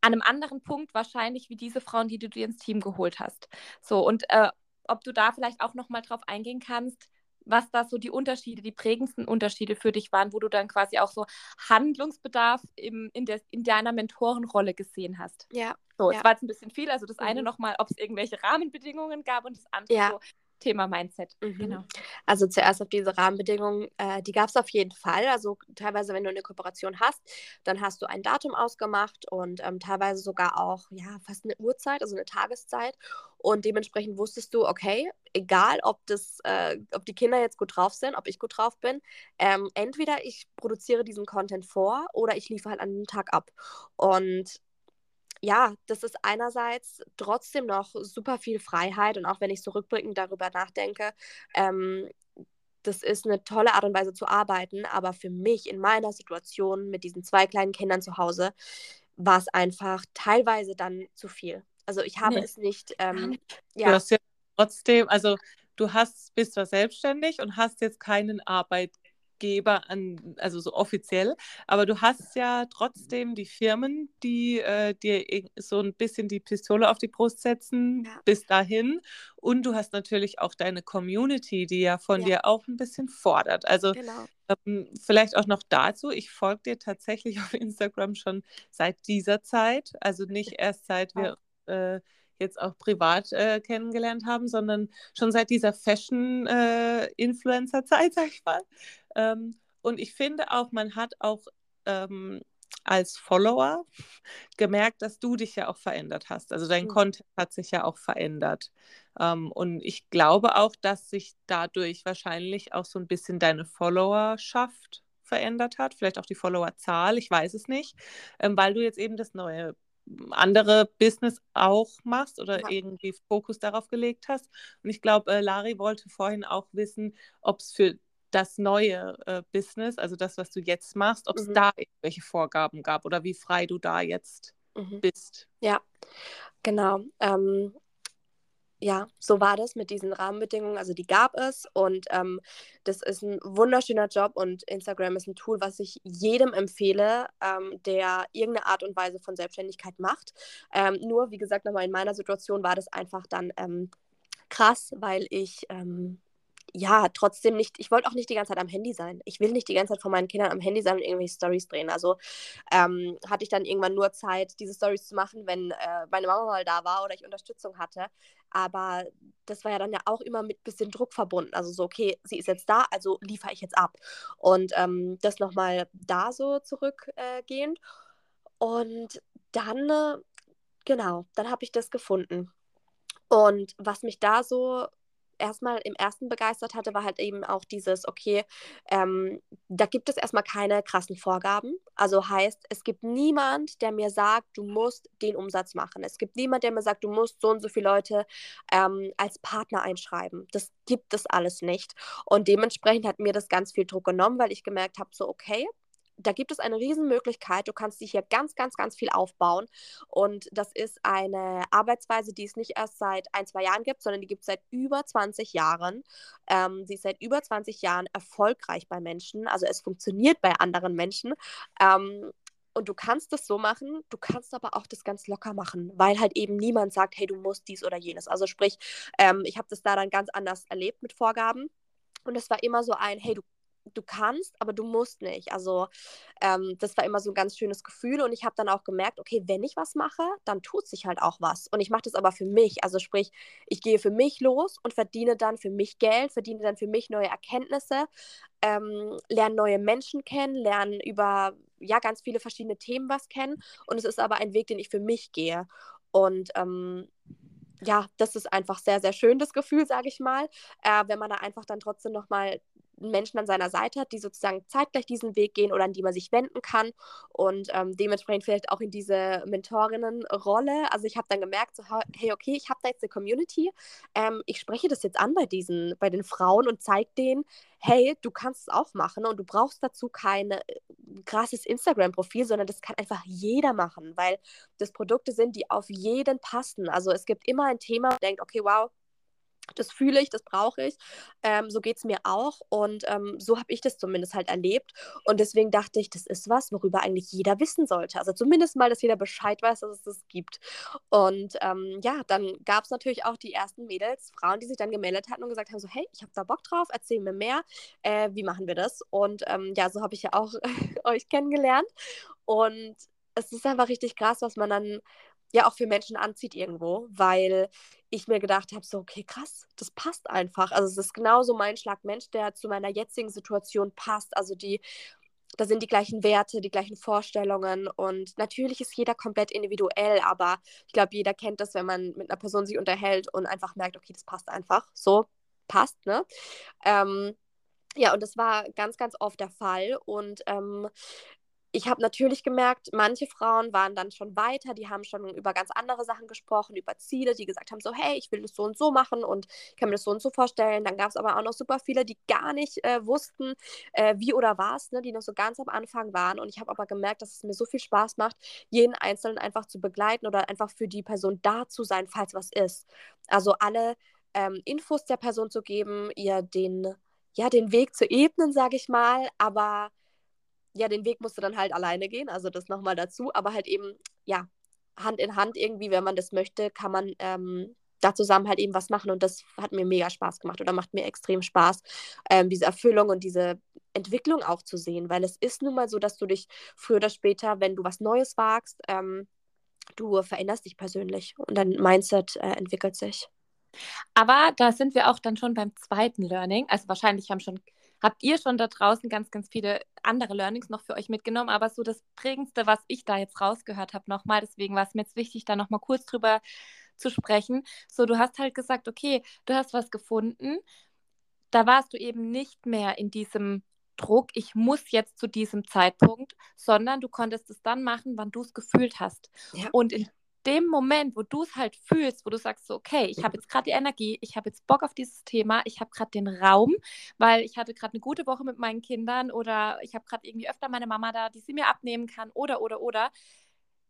an einem anderen Punkt wahrscheinlich wie diese Frauen, die du dir ins Team geholt hast. So, und äh, ob du da vielleicht auch nochmal drauf eingehen kannst, was da so die Unterschiede, die prägendsten Unterschiede für dich waren, wo du dann quasi auch so Handlungsbedarf im, in, der, in deiner Mentorenrolle gesehen hast. Ja. So, es war jetzt ein bisschen viel. Also das mhm. eine nochmal, ob es irgendwelche Rahmenbedingungen gab und das andere ja. so, Thema Mindset. Mhm. Genau. Also zuerst auf diese Rahmenbedingungen, äh, die gab es auf jeden Fall. Also teilweise, wenn du eine Kooperation hast, dann hast du ein Datum ausgemacht und ähm, teilweise sogar auch ja fast eine Uhrzeit, also eine Tageszeit. Und dementsprechend wusstest du, okay, egal ob das, äh, ob die Kinder jetzt gut drauf sind, ob ich gut drauf bin, ähm, entweder ich produziere diesen Content vor oder ich liefere halt an den Tag ab. Und ja, das ist einerseits trotzdem noch super viel Freiheit und auch wenn ich so rückblickend darüber nachdenke, ähm, das ist eine tolle Art und Weise zu arbeiten, aber für mich in meiner Situation mit diesen zwei kleinen Kindern zu Hause war es einfach teilweise dann zu viel. Also ich habe nee. es nicht. Ähm, ja. Du hast ja trotzdem, also du hast, bist zwar selbstständig und hast jetzt keinen Arbeit, Geber an, also so offiziell, aber du hast ja trotzdem die Firmen, die äh, dir so ein bisschen die Pistole auf die Brust setzen ja. bis dahin. Und du hast natürlich auch deine Community, die ja von ja. dir auch ein bisschen fordert. Also genau. ähm, vielleicht auch noch dazu, ich folge dir tatsächlich auf Instagram schon seit dieser Zeit, also nicht erst seit wir äh, jetzt auch privat äh, kennengelernt haben, sondern schon seit dieser Fashion-Influencer-Zeit, äh, sag ich mal. Ähm, und ich finde auch, man hat auch ähm, als Follower gemerkt, dass du dich ja auch verändert hast. Also dein mhm. Content hat sich ja auch verändert. Ähm, und ich glaube auch, dass sich dadurch wahrscheinlich auch so ein bisschen deine Followerschaft verändert hat, vielleicht auch die Followerzahl, ich weiß es nicht, ähm, weil du jetzt eben das neue andere Business auch machst oder Ja. irgendwie Fokus darauf gelegt hast. Und ich glaube, äh, Lari wollte vorhin auch wissen, ob es für das neue äh, Business, also das, was du jetzt machst, ob es Mhm. da irgendwelche Vorgaben gab oder wie frei du da jetzt Mhm. bist. Ja, genau. Ähm, ja, so war das mit diesen Rahmenbedingungen. Also die gab es und ähm, das ist ein wunderschöner Job und Instagram ist ein Tool, was ich jedem empfehle, ähm, der irgendeine Art und Weise von Selbstständigkeit macht. Ähm, nur, wie gesagt, nochmal in meiner Situation war das einfach dann ähm, krass, weil ich ähm, ja trotzdem nicht, ich wollte auch nicht die ganze Zeit am Handy sein. Ich will nicht die ganze Zeit von meinen Kindern am Handy sein und irgendwelche Stories drehen. Also ähm, hatte ich dann irgendwann nur Zeit, diese Stories zu machen, wenn äh, meine Mama mal da war oder ich Unterstützung hatte. Aber das war ja dann ja auch immer mit bisschen Druck verbunden. Also so, okay, sie ist jetzt da, also liefere ich jetzt ab. Und ähm, das nochmal da so zurückgehend. und dann, äh, genau, dann habe ich das gefunden. Und was mich da so erstmal im ersten begeistert hatte, war halt eben auch dieses, okay, ähm, da gibt es erstmal keine krassen Vorgaben. Also heißt, es gibt niemand, der mir sagt, du musst den Umsatz machen. Es gibt niemand, der mir sagt, du musst so und so viele Leute ähm, als Partner einschreiben. Das gibt es alles nicht. Und dementsprechend hat mir das ganz viel Druck genommen, weil ich gemerkt habe, so, okay, da gibt es eine Riesenmöglichkeit. Du kannst dich hier ganz, ganz, ganz viel aufbauen. Und das ist eine Arbeitsweise, die es nicht erst seit ein, zwei Jahren gibt, sondern die gibt es seit über 20 Jahren. Ähm, sie ist seit über 20 Jahren erfolgreich bei Menschen. Also es funktioniert bei anderen Menschen. Ähm, und du kannst das so machen, du kannst aber auch das ganz locker machen, weil halt eben niemand sagt, hey, du musst dies oder jenes. Also sprich, ähm, ich habe das da dann ganz anders erlebt mit Vorgaben. Und es war immer so ein, hey, du du kannst, aber du musst nicht. Also ähm, das war immer so ein ganz schönes Gefühl und ich habe dann auch gemerkt, okay, wenn ich was mache, dann tut sich halt auch was. Und ich mache das aber für mich. Also sprich, ich gehe für mich los und verdiene dann für mich Geld, verdiene dann für mich neue Erkenntnisse, ähm, lerne neue Menschen kennen, lerne über ja ganz viele verschiedene Themen was kennen. Und es ist aber ein Weg, den ich für mich gehe. Und ähm, ja, das ist einfach sehr, sehr schön, das Gefühl, sage ich mal, äh, wenn man da einfach dann trotzdem nochmal Menschen an seiner Seite hat, die sozusagen zeitgleich diesen Weg gehen oder an die man sich wenden kann und ähm, dementsprechend vielleicht auch in diese Mentorinnenrolle. Also ich habe dann gemerkt, so, hey, okay, ich habe da jetzt eine Community, ähm, ich spreche das jetzt an bei diesen, bei den Frauen und zeige denen, hey, du kannst es auch machen und du brauchst dazu kein äh, krasses Instagram-Profil, sondern das kann einfach jeder machen, weil das Produkte sind, die auf jeden passen. Also es gibt immer ein Thema, denkt, okay, wow, das fühle ich, das brauche ich. Ähm, so geht es mir auch. Und ähm, so habe ich das zumindest halt erlebt. Und deswegen dachte ich, das ist was, worüber eigentlich jeder wissen sollte. Also zumindest mal, dass jeder Bescheid weiß, dass es das gibt. Und ähm, ja, dann gab es natürlich auch die ersten Mädels, Frauen, die sich dann gemeldet hatten und gesagt haben: so, hey, ich habe da Bock drauf, erzähl mir mehr. Äh, wie machen wir das? Und ähm, ja, so habe ich ja auch euch kennengelernt. Und es ist einfach richtig krass, was man dann ja auch für Menschen anzieht irgendwo, weil ich mir gedacht habe, so, okay, krass, das passt einfach. Also es ist genauso mein Schlag Mensch, der zu meiner jetzigen Situation passt. Also die, da sind die gleichen Werte, die gleichen Vorstellungen und natürlich ist jeder komplett individuell, aber ich glaube, jeder kennt das, wenn man mit einer Person sich unterhält und einfach merkt, okay, das passt einfach, so passt, ne? Ähm, ja, und das war ganz, ganz oft der Fall und ähm, ich habe natürlich gemerkt, manche Frauen waren dann schon weiter, die haben schon über ganz andere Sachen gesprochen, über Ziele, die gesagt haben, so, hey, ich will das so und so machen und kann mir das so und so vorstellen. Dann gab es aber auch noch super viele, die gar nicht äh, wussten, äh, wie oder was, ne, die noch so ganz am Anfang waren. Und ich habe aber gemerkt, dass es mir so viel Spaß macht, jeden Einzelnen einfach zu begleiten oder einfach für die Person da zu sein, falls was ist. Also alle ähm, Infos der Person zu geben, ihr den, ja, den Weg zu ebnen, sage ich mal, aber ja, den Weg musst du dann halt alleine gehen, also das nochmal dazu, aber halt eben, ja, Hand in Hand irgendwie, wenn man das möchte, kann man ähm, da zusammen halt eben was machen und das hat mir mega Spaß gemacht oder macht mir extrem Spaß, ähm, diese Erfüllung und diese Entwicklung auch zu sehen, weil es ist nun mal so, dass du dich früher oder später, wenn du was Neues wagst, ähm, du veränderst dich persönlich und dein Mindset äh, entwickelt sich. Aber da sind wir auch dann schon beim zweiten Learning. Also wahrscheinlich haben schon, habt ihr schon da draußen ganz, ganz viele andere Learnings noch für euch mitgenommen. Aber so das Prägendste, was ich da jetzt rausgehört habe, nochmal, deswegen war es mir jetzt wichtig, da nochmal kurz drüber zu sprechen. So, du hast halt gesagt, okay, du hast was gefunden. Da warst du eben nicht mehr in diesem Druck, ich muss jetzt zu diesem Zeitpunkt, sondern du konntest es dann machen, wann du es gefühlt hast. Ja. Und in dem Moment, wo du es halt fühlst, wo du sagst, so, okay, ich habe jetzt gerade die Energie, ich habe jetzt Bock auf dieses Thema, ich habe gerade den Raum, weil ich hatte gerade eine gute Woche mit meinen Kindern oder ich habe gerade irgendwie öfter meine Mama da, die sie mir abnehmen kann oder, oder, oder,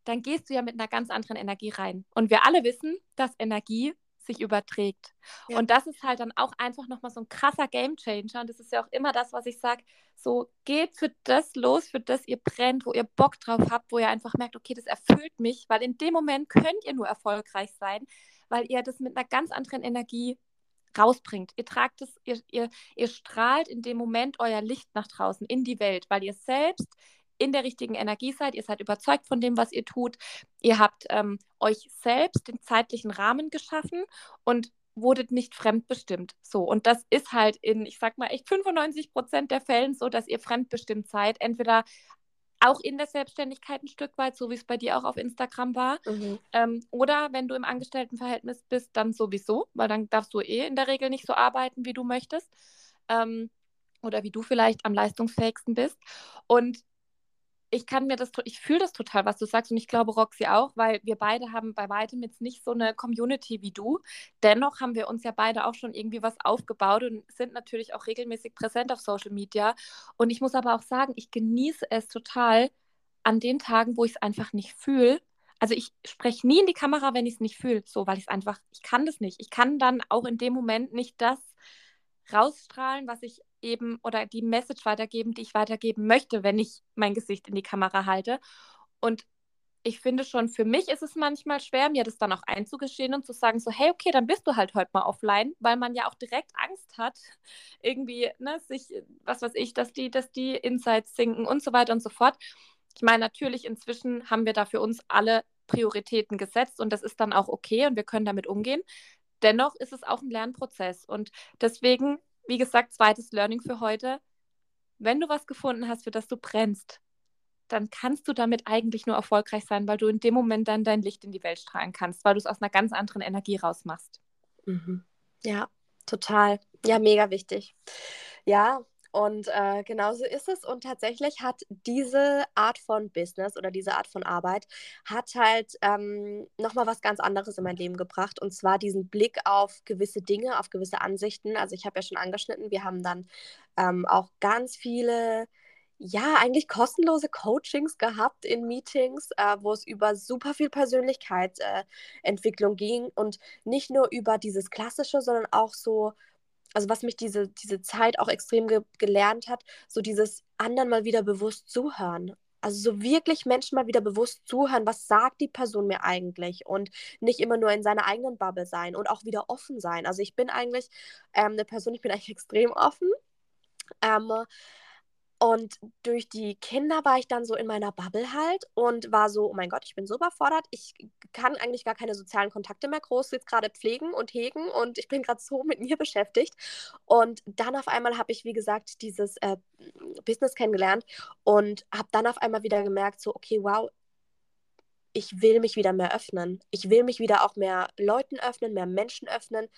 dann gehst du ja mit einer ganz anderen Energie rein. Und wir alle wissen, dass Energie sich überträgt. Ja. Und das ist halt dann auch einfach nochmal so ein krasser Gamechanger. Und das ist ja auch immer das, was ich sage, so geht für das los, für das ihr brennt, wo ihr Bock drauf habt, wo ihr einfach merkt, okay, das erfüllt mich, weil in dem Moment könnt ihr nur erfolgreich sein, weil ihr das mit einer ganz anderen Energie rausbringt. Ihr tragt es, ihr, ihr, ihr strahlt in dem Moment euer Licht nach draußen in die Welt, weil ihr selbst in der richtigen Energie seid, ihr seid überzeugt von dem, was ihr tut, ihr habt ähm, euch selbst den zeitlichen Rahmen geschaffen und wurdet nicht fremdbestimmt. So, und das ist halt in, ich sag mal, echt 95 Prozent der Fällen so, dass ihr fremdbestimmt seid, entweder auch in der Selbstständigkeit ein Stück weit, so wie es bei dir auch auf Instagram war. Mhm. Ähm, oder wenn du im Angestelltenverhältnis bist, dann sowieso, weil dann darfst du eh in der Regel nicht so arbeiten, wie du möchtest. Ähm, oder wie du vielleicht am leistungsfähigsten bist. Und ich kann mir das, ich fühle das total, was du sagst und ich glaube Roxy auch, weil wir beide haben bei weitem jetzt nicht so eine Community wie du. Dennoch haben wir uns ja beide auch schon irgendwie was aufgebaut und sind natürlich auch regelmäßig präsent auf Social Media. Und ich muss aber auch sagen, ich genieße es total an den Tagen, wo ich es einfach nicht fühle. Also ich spreche nie in die Kamera, wenn ich es nicht fühle, so, weil ich es einfach, ich kann das nicht. Ich kann dann auch in dem Moment nicht das rausstrahlen, was ich eben oder die Message weitergeben, die ich weitergeben möchte, wenn ich mein Gesicht in die Kamera halte. Und ich finde schon, für mich ist es manchmal schwer, mir das dann auch einzugestehen und zu sagen, so, hey, okay, dann bist du halt heute mal offline, weil man ja auch direkt Angst hat, irgendwie, ne, sich, was weiß ich, dass die, dass die Insights sinken und so weiter und so fort. Ich meine, natürlich, inzwischen haben wir da für uns alle Prioritäten gesetzt und das ist dann auch okay und wir können damit umgehen. Dennoch ist es auch ein Lernprozess und deswegen wie gesagt, zweites Learning für heute. Wenn du was gefunden hast, für das du brennst, dann kannst du damit eigentlich nur erfolgreich sein, weil du in dem Moment dann dein Licht in die Welt strahlen kannst, weil du es aus einer ganz anderen Energie rausmachst. Mhm. Ja, total. Ja, mega wichtig. Ja, und äh, genauso ist es. Und tatsächlich hat diese Art von Business oder diese Art von Arbeit hat halt ähm, nochmal was ganz anderes in mein Leben gebracht. Und zwar diesen Blick auf gewisse Dinge, auf gewisse Ansichten. Also ich habe ja schon angeschnitten, wir haben dann ähm, auch ganz viele ja, eigentlich kostenlose Coachings gehabt in Meetings, äh, wo es über super viel Persönlichkeitsentwicklung äh, ging und nicht nur über dieses Klassische, sondern auch so also was mich diese, diese Zeit auch extrem ge gelernt hat, so dieses anderen mal wieder bewusst zuhören. Also so wirklich Menschen mal wieder bewusst zuhören, was sagt die Person mir eigentlich und nicht immer nur in seiner eigenen Bubble sein und auch wieder offen sein. Also ich bin eigentlich ähm, eine Person, ich bin eigentlich extrem offen. Ähm, und durch die Kinder war ich dann so in meiner Bubble halt und war so, oh mein Gott, ich bin so überfordert. Ich kann eigentlich gar keine sozialen Kontakte mehr groß jetzt gerade pflegen und hegen und ich bin gerade so mit mir beschäftigt. Und dann auf einmal habe ich, wie gesagt, dieses äh, Business kennengelernt und habe dann auf einmal wieder gemerkt, so, okay, wow, ich will mich wieder mehr öffnen. Ich will mich wieder auch mehr Leuten öffnen, mehr Menschen öffnen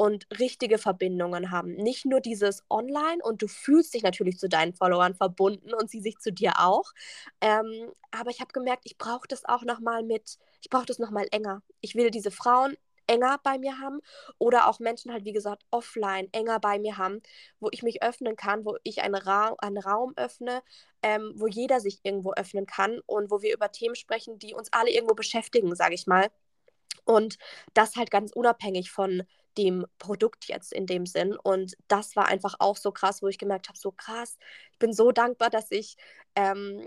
und richtige Verbindungen haben. Nicht nur dieses Online und du fühlst dich natürlich zu deinen Followern verbunden und sie sich zu dir auch. Ähm, aber ich habe gemerkt, ich brauche das auch nochmal mit, ich brauche das nochmal enger. Ich will diese Frauen enger bei mir haben oder auch Menschen halt, wie gesagt, offline enger bei mir haben, wo ich mich öffnen kann, wo ich einen, Ra einen Raum öffne, ähm, wo jeder sich irgendwo öffnen kann und wo wir über Themen sprechen, die uns alle irgendwo beschäftigen, sage ich mal. Und das halt ganz unabhängig von dem Produkt jetzt in dem Sinn. Und das war einfach auch so krass, wo ich gemerkt habe, so krass, ich bin so dankbar, dass ich, ähm,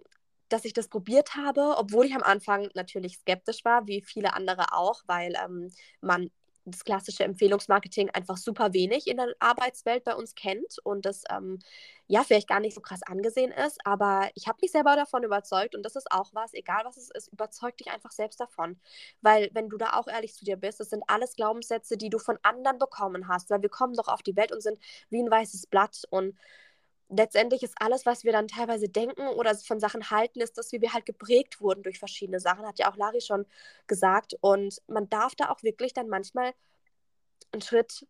dass ich das probiert habe, obwohl ich am Anfang natürlich skeptisch war, wie viele andere auch, weil ähm, man das klassische Empfehlungsmarketing einfach super wenig in der Arbeitswelt bei uns kennt und das ähm, ja vielleicht gar nicht so krass angesehen ist. Aber ich habe mich selber davon überzeugt und das ist auch was, egal was es ist, überzeug dich einfach selbst davon. Weil wenn du da auch ehrlich zu dir bist, das sind alles Glaubenssätze, die du von anderen bekommen hast, weil wir kommen doch auf die Welt und sind wie ein weißes Blatt und letztendlich ist alles, was wir dann teilweise denken oder von Sachen halten, ist, dass wir halt geprägt wurden durch verschiedene Sachen, hat ja auch Lari schon gesagt. Und man darf da auch wirklich dann manchmal einen Schritt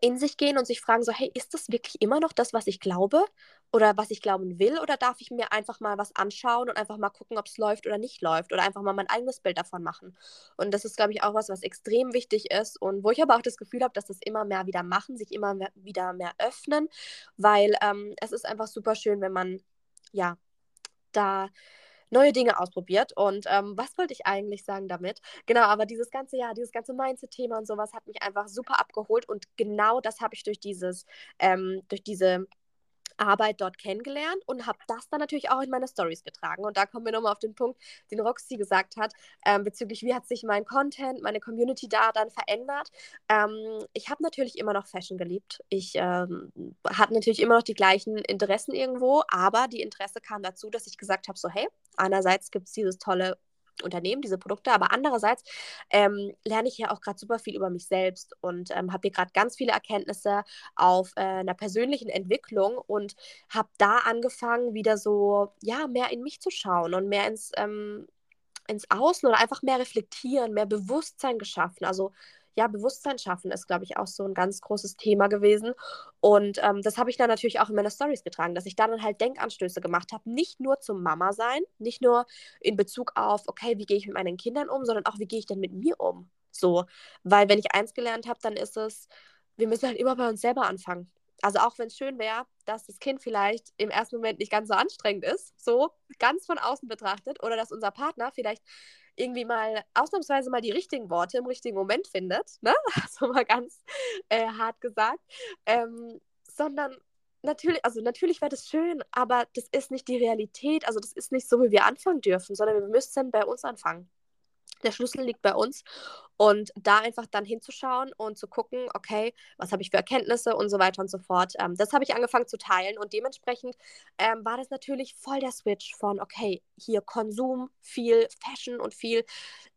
in sich gehen und sich fragen, so, hey, ist das wirklich immer noch das, was ich glaube oder was ich glauben will? Oder darf ich mir einfach mal was anschauen und einfach mal gucken, ob es läuft oder nicht läuft oder einfach mal mein eigenes Bild davon machen? Und das ist, glaube ich, auch was, was extrem wichtig ist und wo ich aber auch das Gefühl habe, dass das immer mehr wieder machen, sich immer mehr, wieder mehr öffnen, weil ähm, es ist einfach super schön, wenn man, ja, da neue Dinge ausprobiert. Und ähm, was wollte ich eigentlich sagen damit? Genau, aber dieses ganze Jahr, dieses ganze Mindset-Thema und sowas hat mich einfach super abgeholt. Und genau das habe ich durch dieses, ähm, durch diese Arbeit dort kennengelernt und habe das dann natürlich auch in meine Stories getragen. Und da kommen wir nochmal auf den Punkt, den Roxy gesagt hat, ähm, bezüglich wie hat sich mein Content, meine Community da dann verändert. Ähm, ich habe natürlich immer noch Fashion geliebt. Ich ähm, hatte natürlich immer noch die gleichen Interessen irgendwo, aber die Interesse kam dazu, dass ich gesagt habe, so hey, einerseits gibt es dieses tolle Unternehmen, diese Produkte. Aber andererseits ähm, lerne ich ja auch gerade super viel über mich selbst und ähm, habe hier gerade ganz viele Erkenntnisse auf äh, einer persönlichen Entwicklung und habe da angefangen, wieder so, ja, mehr in mich zu schauen und mehr ins, ähm, ins Außen oder einfach mehr reflektieren, mehr Bewusstsein geschaffen. Also ja, Bewusstsein schaffen ist, glaube ich, auch so ein ganz großes Thema gewesen. Und ähm, das habe ich dann natürlich auch in meine Stories getragen, dass ich dann halt Denkanstöße gemacht habe, nicht nur zum Mama sein, nicht nur in Bezug auf, okay, wie gehe ich mit meinen Kindern um, sondern auch, wie gehe ich denn mit mir um? So, weil wenn ich eins gelernt habe, dann ist es, wir müssen halt immer bei uns selber anfangen. Also auch wenn es schön wäre, dass das Kind vielleicht im ersten Moment nicht ganz so anstrengend ist, so ganz von außen betrachtet, oder dass unser Partner vielleicht irgendwie mal ausnahmsweise mal die richtigen Worte im richtigen Moment findet, ne? so mal ganz äh, hart gesagt, ähm, sondern natürlich, also natürlich wäre das schön, aber das ist nicht die Realität, also das ist nicht so, wie wir anfangen dürfen, sondern wir müssen bei uns anfangen. Der Schlüssel liegt bei uns. Und da einfach dann hinzuschauen und zu gucken, okay, was habe ich für Erkenntnisse und so weiter und so fort. Ähm, das habe ich angefangen zu teilen und dementsprechend ähm, war das natürlich voll der Switch von, okay, hier Konsum, viel Fashion und viel,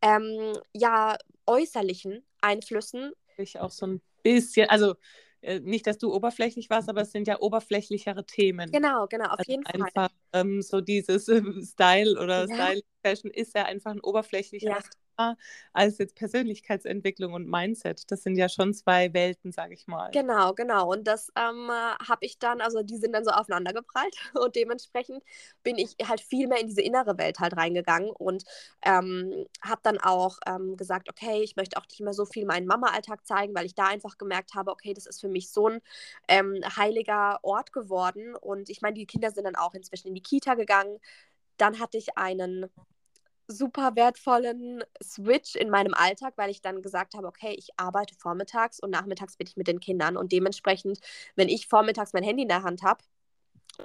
ähm, ja, äußerlichen Einflüssen. Ich auch so ein bisschen, also äh, nicht, dass du oberflächlich warst, aber es sind ja oberflächlichere Themen. Genau, genau, auf also jeden einfach, Fall. Ähm, so dieses äh, Style oder ja. Style Fashion ist ja einfach ein oberflächlicheres ja als jetzt Persönlichkeitsentwicklung und Mindset. Das sind ja schon zwei Welten, sage ich mal. Genau, genau. Und das ähm, habe ich dann, also die sind dann so aufeinander geprallt und dementsprechend bin ich halt viel mehr in diese innere Welt halt reingegangen und ähm, habe dann auch ähm, gesagt, okay, ich möchte auch nicht mehr so viel meinen Mama-Alltag zeigen, weil ich da einfach gemerkt habe, okay, das ist für mich so ein ähm, heiliger Ort geworden und ich meine, die Kinder sind dann auch inzwischen in die Kita gegangen. Dann hatte ich einen super wertvollen Switch in meinem Alltag, weil ich dann gesagt habe, okay, ich arbeite vormittags und nachmittags bin ich mit den Kindern und dementsprechend, wenn ich vormittags mein Handy in der Hand habe,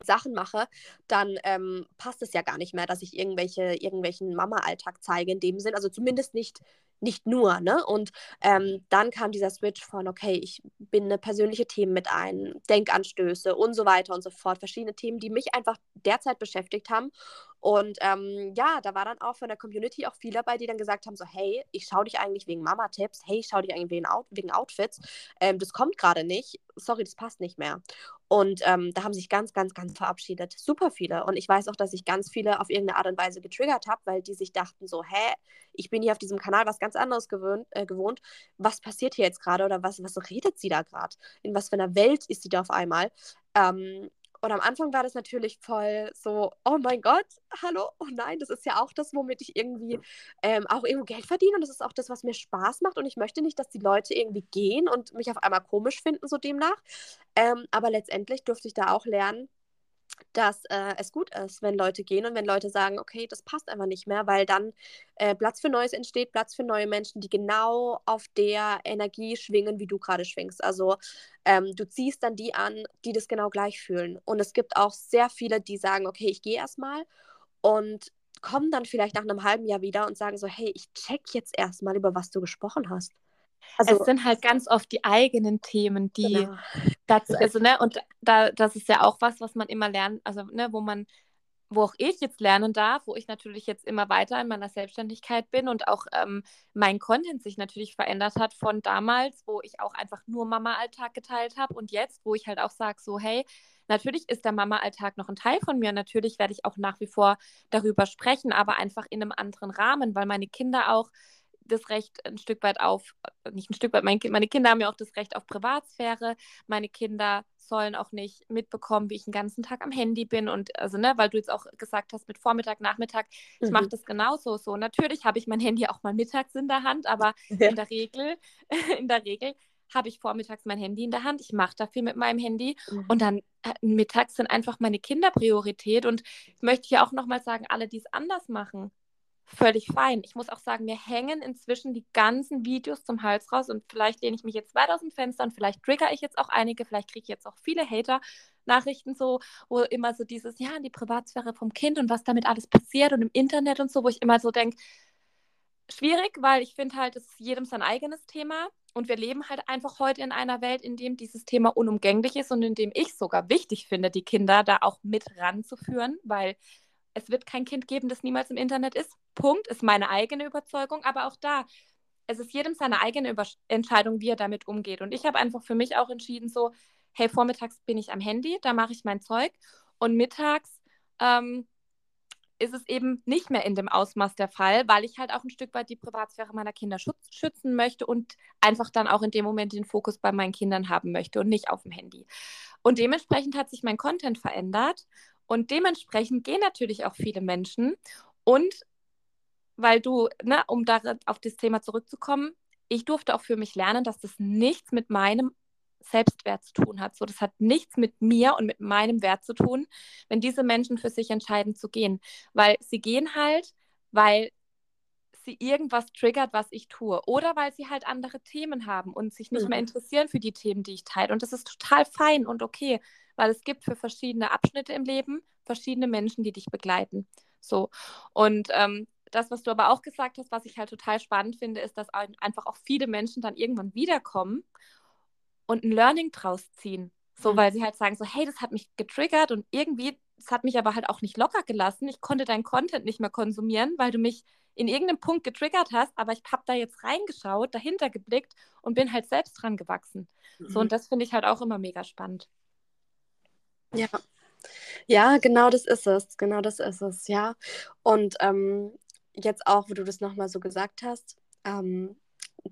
Sachen mache, dann ähm, passt es ja gar nicht mehr, dass ich irgendwelche, irgendwelchen Mama-Alltag zeige in dem Sinn. Also zumindest nicht nicht nur, ne? Und ähm, dann kam dieser Switch von, okay, ich binde persönliche Themen mit ein, Denkanstöße und so weiter und so fort, verschiedene Themen, die mich einfach derzeit beschäftigt haben. Und ähm, ja, da war dann auch von der Community auch viele dabei, die dann gesagt haben, so, hey, ich schaue dich eigentlich wegen Mama-Tipps, hey, ich schaue dich eigentlich wegen, Out wegen Outfits, ähm, das kommt gerade nicht, sorry, das passt nicht mehr. Und ähm, da haben sich ganz, ganz, ganz verabschiedet. Super viele. Und ich weiß auch, dass ich ganz viele auf irgendeine Art und Weise getriggert habe, weil die sich dachten so, hä, ich bin hier auf diesem Kanal was ganz anderes gewöhnt, äh, gewohnt. Was passiert hier jetzt gerade oder was, was redet sie da gerade? In was für einer Welt ist sie da auf einmal? Ähm, und am Anfang war das natürlich voll so, oh mein Gott, hallo, oh nein, das ist ja auch das, womit ich irgendwie ähm, auch irgendwo Geld verdiene. Und das ist auch das, was mir Spaß macht. Und ich möchte nicht, dass die Leute irgendwie gehen und mich auf einmal komisch finden, so demnach. Ähm, aber letztendlich durfte ich da auch lernen, dass äh, es gut ist, wenn Leute gehen und wenn Leute sagen, okay, das passt einfach nicht mehr, weil dann äh, Platz für Neues entsteht, Platz für neue Menschen, die genau auf der Energie schwingen, wie du gerade schwingst. Also ähm, du ziehst dann die an, die das genau gleich fühlen. Und es gibt auch sehr viele, die sagen, okay, ich gehe erstmal und kommen dann vielleicht nach einem halben Jahr wieder und sagen so, hey, ich check jetzt erstmal, über was du gesprochen hast. Also, es sind halt ganz oft die eigenen Themen, die genau. dazu, also, ne, und da, das ist ja auch was, was man immer lernt, also, ne, wo man, wo auch ich jetzt lernen darf, wo ich natürlich jetzt immer weiter in meiner Selbstständigkeit bin und auch ähm, mein Content sich natürlich verändert hat von damals, wo ich auch einfach nur Mama-Alltag geteilt habe und jetzt, wo ich halt auch sage, so, hey, natürlich ist der Mama-Alltag noch ein Teil von mir, natürlich werde ich auch nach wie vor darüber sprechen, aber einfach in einem anderen Rahmen, weil meine Kinder auch das Recht ein Stück weit auf, nicht ein Stück weit, mein, meine Kinder haben ja auch das Recht auf Privatsphäre. Meine Kinder sollen auch nicht mitbekommen, wie ich den ganzen Tag am Handy bin. Und also, ne, weil du jetzt auch gesagt hast, mit Vormittag, Nachmittag, ich mhm. mache das genauso so. Natürlich habe ich mein Handy auch mal mittags in der Hand, aber ja. in der Regel, in der Regel habe ich vormittags mein Handy in der Hand. Ich mache da viel mit meinem Handy. Mhm. Und dann äh, mittags sind einfach meine Kinder Priorität. Und möchte ich ja auch nochmal sagen, alle, die es anders machen, völlig fein. Ich muss auch sagen, mir hängen inzwischen die ganzen Videos zum Hals raus und vielleicht lehne ich mich jetzt weit aus dem Fenster und vielleicht trigger ich jetzt auch einige, vielleicht kriege ich jetzt auch viele Hater-Nachrichten so, wo immer so dieses, ja, die Privatsphäre vom Kind und was damit alles passiert und im Internet und so, wo ich immer so denke, schwierig, weil ich finde halt, es ist jedem sein eigenes Thema. Und wir leben halt einfach heute in einer Welt, in dem dieses Thema unumgänglich ist und in dem ich sogar wichtig finde, die Kinder da auch mit ranzuführen, weil es wird kein Kind geben, das niemals im Internet ist. Punkt, ist meine eigene Überzeugung. Aber auch da, es ist jedem seine eigene Über Entscheidung, wie er damit umgeht. Und ich habe einfach für mich auch entschieden, so, hey, vormittags bin ich am Handy, da mache ich mein Zeug. Und mittags ähm, ist es eben nicht mehr in dem Ausmaß der Fall, weil ich halt auch ein Stück weit die Privatsphäre meiner Kinder schützen möchte und einfach dann auch in dem Moment den Fokus bei meinen Kindern haben möchte und nicht auf dem Handy. Und dementsprechend hat sich mein Content verändert und dementsprechend gehen natürlich auch viele Menschen und weil du, ne, um da auf das Thema zurückzukommen, ich durfte auch für mich lernen, dass das nichts mit meinem Selbstwert zu tun hat. So, das hat nichts mit mir und mit meinem Wert zu tun, wenn diese Menschen für sich entscheiden zu gehen. Weil sie gehen halt, weil sie irgendwas triggert, was ich tue. Oder weil sie halt andere Themen haben und sich nicht mhm. mehr interessieren für die Themen, die ich teile. Und das ist total fein und okay, weil es gibt für verschiedene Abschnitte im Leben verschiedene Menschen, die dich begleiten. So. Und ähm, das, was du aber auch gesagt hast, was ich halt total spannend finde, ist, dass einfach auch viele Menschen dann irgendwann wiederkommen und ein Learning draus ziehen. So, mhm. weil sie halt sagen so, hey, das hat mich getriggert und irgendwie, das hat mich aber halt auch nicht locker gelassen. Ich konnte deinen Content nicht mehr konsumieren, weil du mich in irgendeinem Punkt getriggert hast, aber ich habe da jetzt reingeschaut, dahinter geblickt und bin halt selbst dran gewachsen. Mhm. So, und das finde ich halt auch immer mega spannend. Ja. Ja, genau das ist es. Genau das ist es, ja. Und ähm, jetzt auch, wo du das nochmal so gesagt hast, ähm,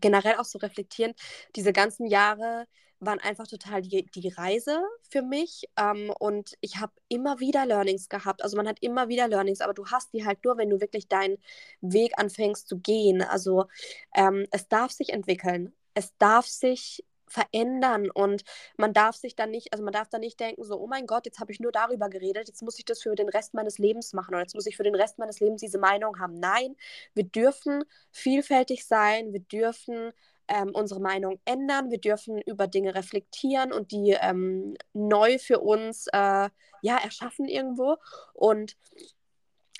generell auch so reflektieren, diese ganzen Jahre waren einfach total die, die Reise für mich ähm, und ich habe immer wieder Learnings gehabt. Also man hat immer wieder Learnings, aber du hast die halt nur, wenn du wirklich deinen Weg anfängst zu gehen. Also ähm, es darf sich entwickeln. Es darf sich verändern und man darf sich dann nicht, also man darf dann nicht denken, so, oh mein Gott, jetzt habe ich nur darüber geredet, jetzt muss ich das für den Rest meines Lebens machen oder jetzt muss ich für den Rest meines Lebens diese Meinung haben. Nein, wir dürfen vielfältig sein, wir dürfen ähm, unsere Meinung ändern, wir dürfen über Dinge reflektieren und die ähm, neu für uns äh, ja, erschaffen irgendwo und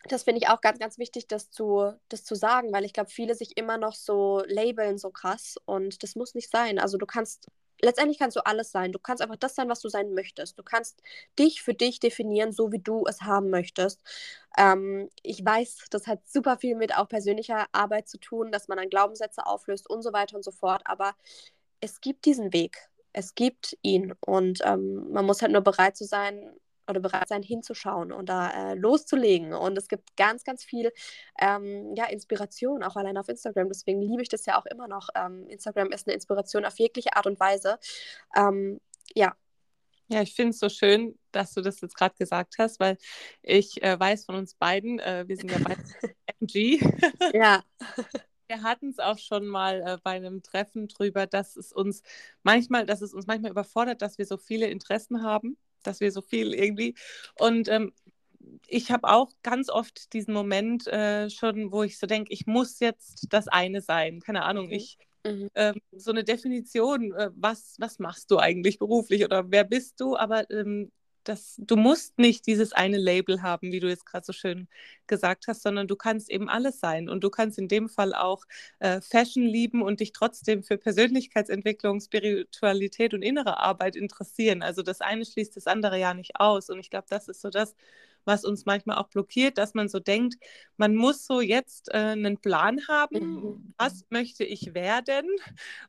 das finde ich auch ganz, ganz wichtig, das zu, das zu sagen, weil ich glaube, viele sich immer noch so labeln so krass und das muss nicht sein. Also du kannst, letztendlich kannst du alles sein. Du kannst einfach das sein, was du sein möchtest. Du kannst dich für dich definieren, so wie du es haben möchtest. Ähm, ich weiß, das hat super viel mit auch persönlicher Arbeit zu tun, dass man dann Glaubenssätze auflöst und so weiter und so fort. Aber es gibt diesen Weg. Es gibt ihn und ähm, man muss halt nur bereit zu sein, oder bereit sein, hinzuschauen und da äh, loszulegen. Und es gibt ganz, ganz viel ähm, ja, Inspiration, auch allein auf Instagram. Deswegen liebe ich das ja auch immer noch. Ähm, Instagram ist eine Inspiration auf jegliche Art und Weise. Ähm, ja. Ja, ich finde es so schön, dass du das jetzt gerade gesagt hast, weil ich äh, weiß von uns beiden, äh, wir sind ja beide MG. ja. Wir hatten es auch schon mal äh, bei einem Treffen drüber, dass es uns manchmal, dass es uns manchmal überfordert, dass wir so viele Interessen haben dass wir so viel irgendwie. Und ähm, ich habe auch ganz oft diesen Moment äh, schon, wo ich so denke, ich muss jetzt das eine sein. Keine Ahnung, mhm. ich. Mhm. Ähm, so eine Definition, äh, was, was machst du eigentlich beruflich oder wer bist du, aber ähm, das, du musst nicht dieses eine Label haben, wie du jetzt gerade so schön gesagt hast, sondern du kannst eben alles sein. Und du kannst in dem Fall auch äh, Fashion lieben und dich trotzdem für Persönlichkeitsentwicklung, Spiritualität und innere Arbeit interessieren. Also das eine schließt das andere ja nicht aus. Und ich glaube, das ist so das, was uns manchmal auch blockiert, dass man so denkt, man muss so jetzt äh, einen Plan haben, mhm. was möchte ich werden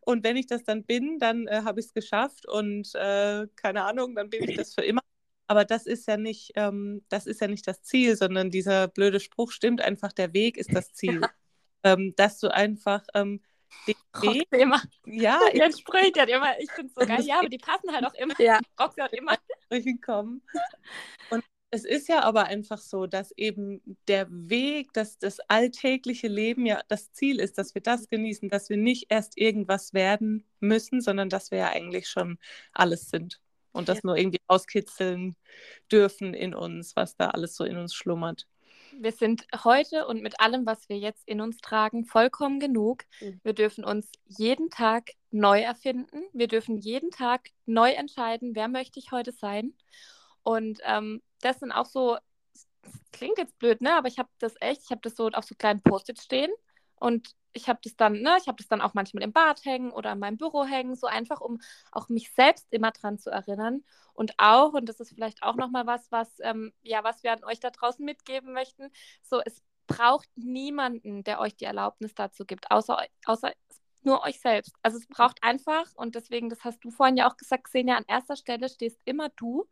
und wenn ich das dann bin, dann äh, habe ich es geschafft und äh, keine Ahnung, dann bin ich das für immer. Aber das ist ja nicht, ähm, das ist ja nicht das Ziel, sondern dieser blöde Spruch stimmt einfach, der Weg ist das Ziel. ähm, dass du einfach ähm, den Weg, immer. Ja, ich entspricht ja immer. Ich finde es so geil. Ja, aber die passen halt auch immer. Ja. Roxy hat immer. Kommen. Und es ist ja aber einfach so, dass eben der Weg, dass das alltägliche Leben ja das Ziel ist, dass wir das genießen, dass wir nicht erst irgendwas werden müssen, sondern dass wir ja eigentlich schon alles sind und das ja. nur irgendwie auskitzeln dürfen in uns, was da alles so in uns schlummert. Wir sind heute und mit allem, was wir jetzt in uns tragen, vollkommen genug. Mhm. Wir dürfen uns jeden Tag neu erfinden. Wir dürfen jeden Tag neu entscheiden, wer möchte ich heute sein. Und ähm, das sind auch so, klingt jetzt blöd, ne? Aber ich habe das echt, ich habe das so auf so kleinen Post-it stehen und ich habe das dann, ne, ich habe das dann auch manchmal im Bad hängen oder in meinem Büro hängen, so einfach, um auch mich selbst immer dran zu erinnern. Und auch, und das ist vielleicht auch nochmal was, was, ähm, ja, was wir an euch da draußen mitgeben möchten, so, es braucht niemanden, der euch die Erlaubnis dazu gibt, außer, außer nur euch selbst. Also es braucht einfach, und deswegen, das hast du vorhin ja auch gesagt, Xenia, an erster Stelle stehst immer du.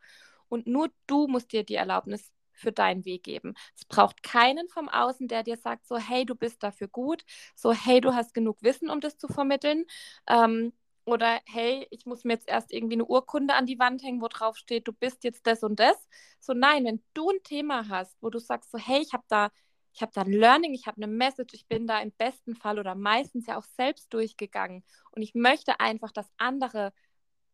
Und nur du musst dir die Erlaubnis für deinen Weg geben. Es braucht keinen vom Außen, der dir sagt, so, hey, du bist dafür gut, so, hey, du hast genug Wissen, um das zu vermitteln. Ähm, oder hey, ich muss mir jetzt erst irgendwie eine Urkunde an die Wand hängen, wo drauf steht, du bist jetzt das und das. So, nein, wenn du ein Thema hast, wo du sagst, so, hey, ich habe da, ich habe da ein Learning, ich habe eine Message, ich bin da im besten Fall oder meistens ja auch selbst durchgegangen und ich möchte einfach, dass andere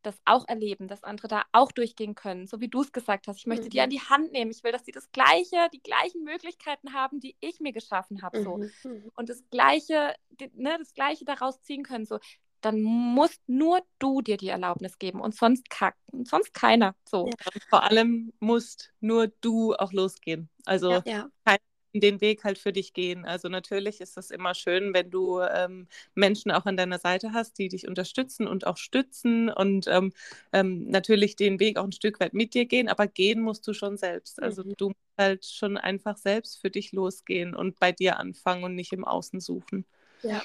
das auch erleben, dass andere da auch durchgehen können, so wie du es gesagt hast. Ich möchte mhm. die an die Hand nehmen. Ich will, dass sie das Gleiche, die gleichen Möglichkeiten haben, die ich mir geschaffen habe. So. Mhm. mhm. Und das Gleiche, die, ne, das Gleiche daraus ziehen können. So. Dann musst nur du dir die Erlaubnis geben und sonst kacken, sonst keiner. So. Ja. vor allem musst nur du auch losgehen. Also ja, ja. keiner den Weg halt für dich gehen. Also natürlich ist es immer schön, wenn du ähm, Menschen auch an deiner Seite hast, die dich unterstützen und auch stützen und ähm, ähm, natürlich den Weg auch ein Stück weit mit dir gehen, aber gehen musst du schon selbst. Also mhm. du musst halt schon einfach selbst für dich losgehen und bei dir anfangen und nicht im Außen suchen. Ja.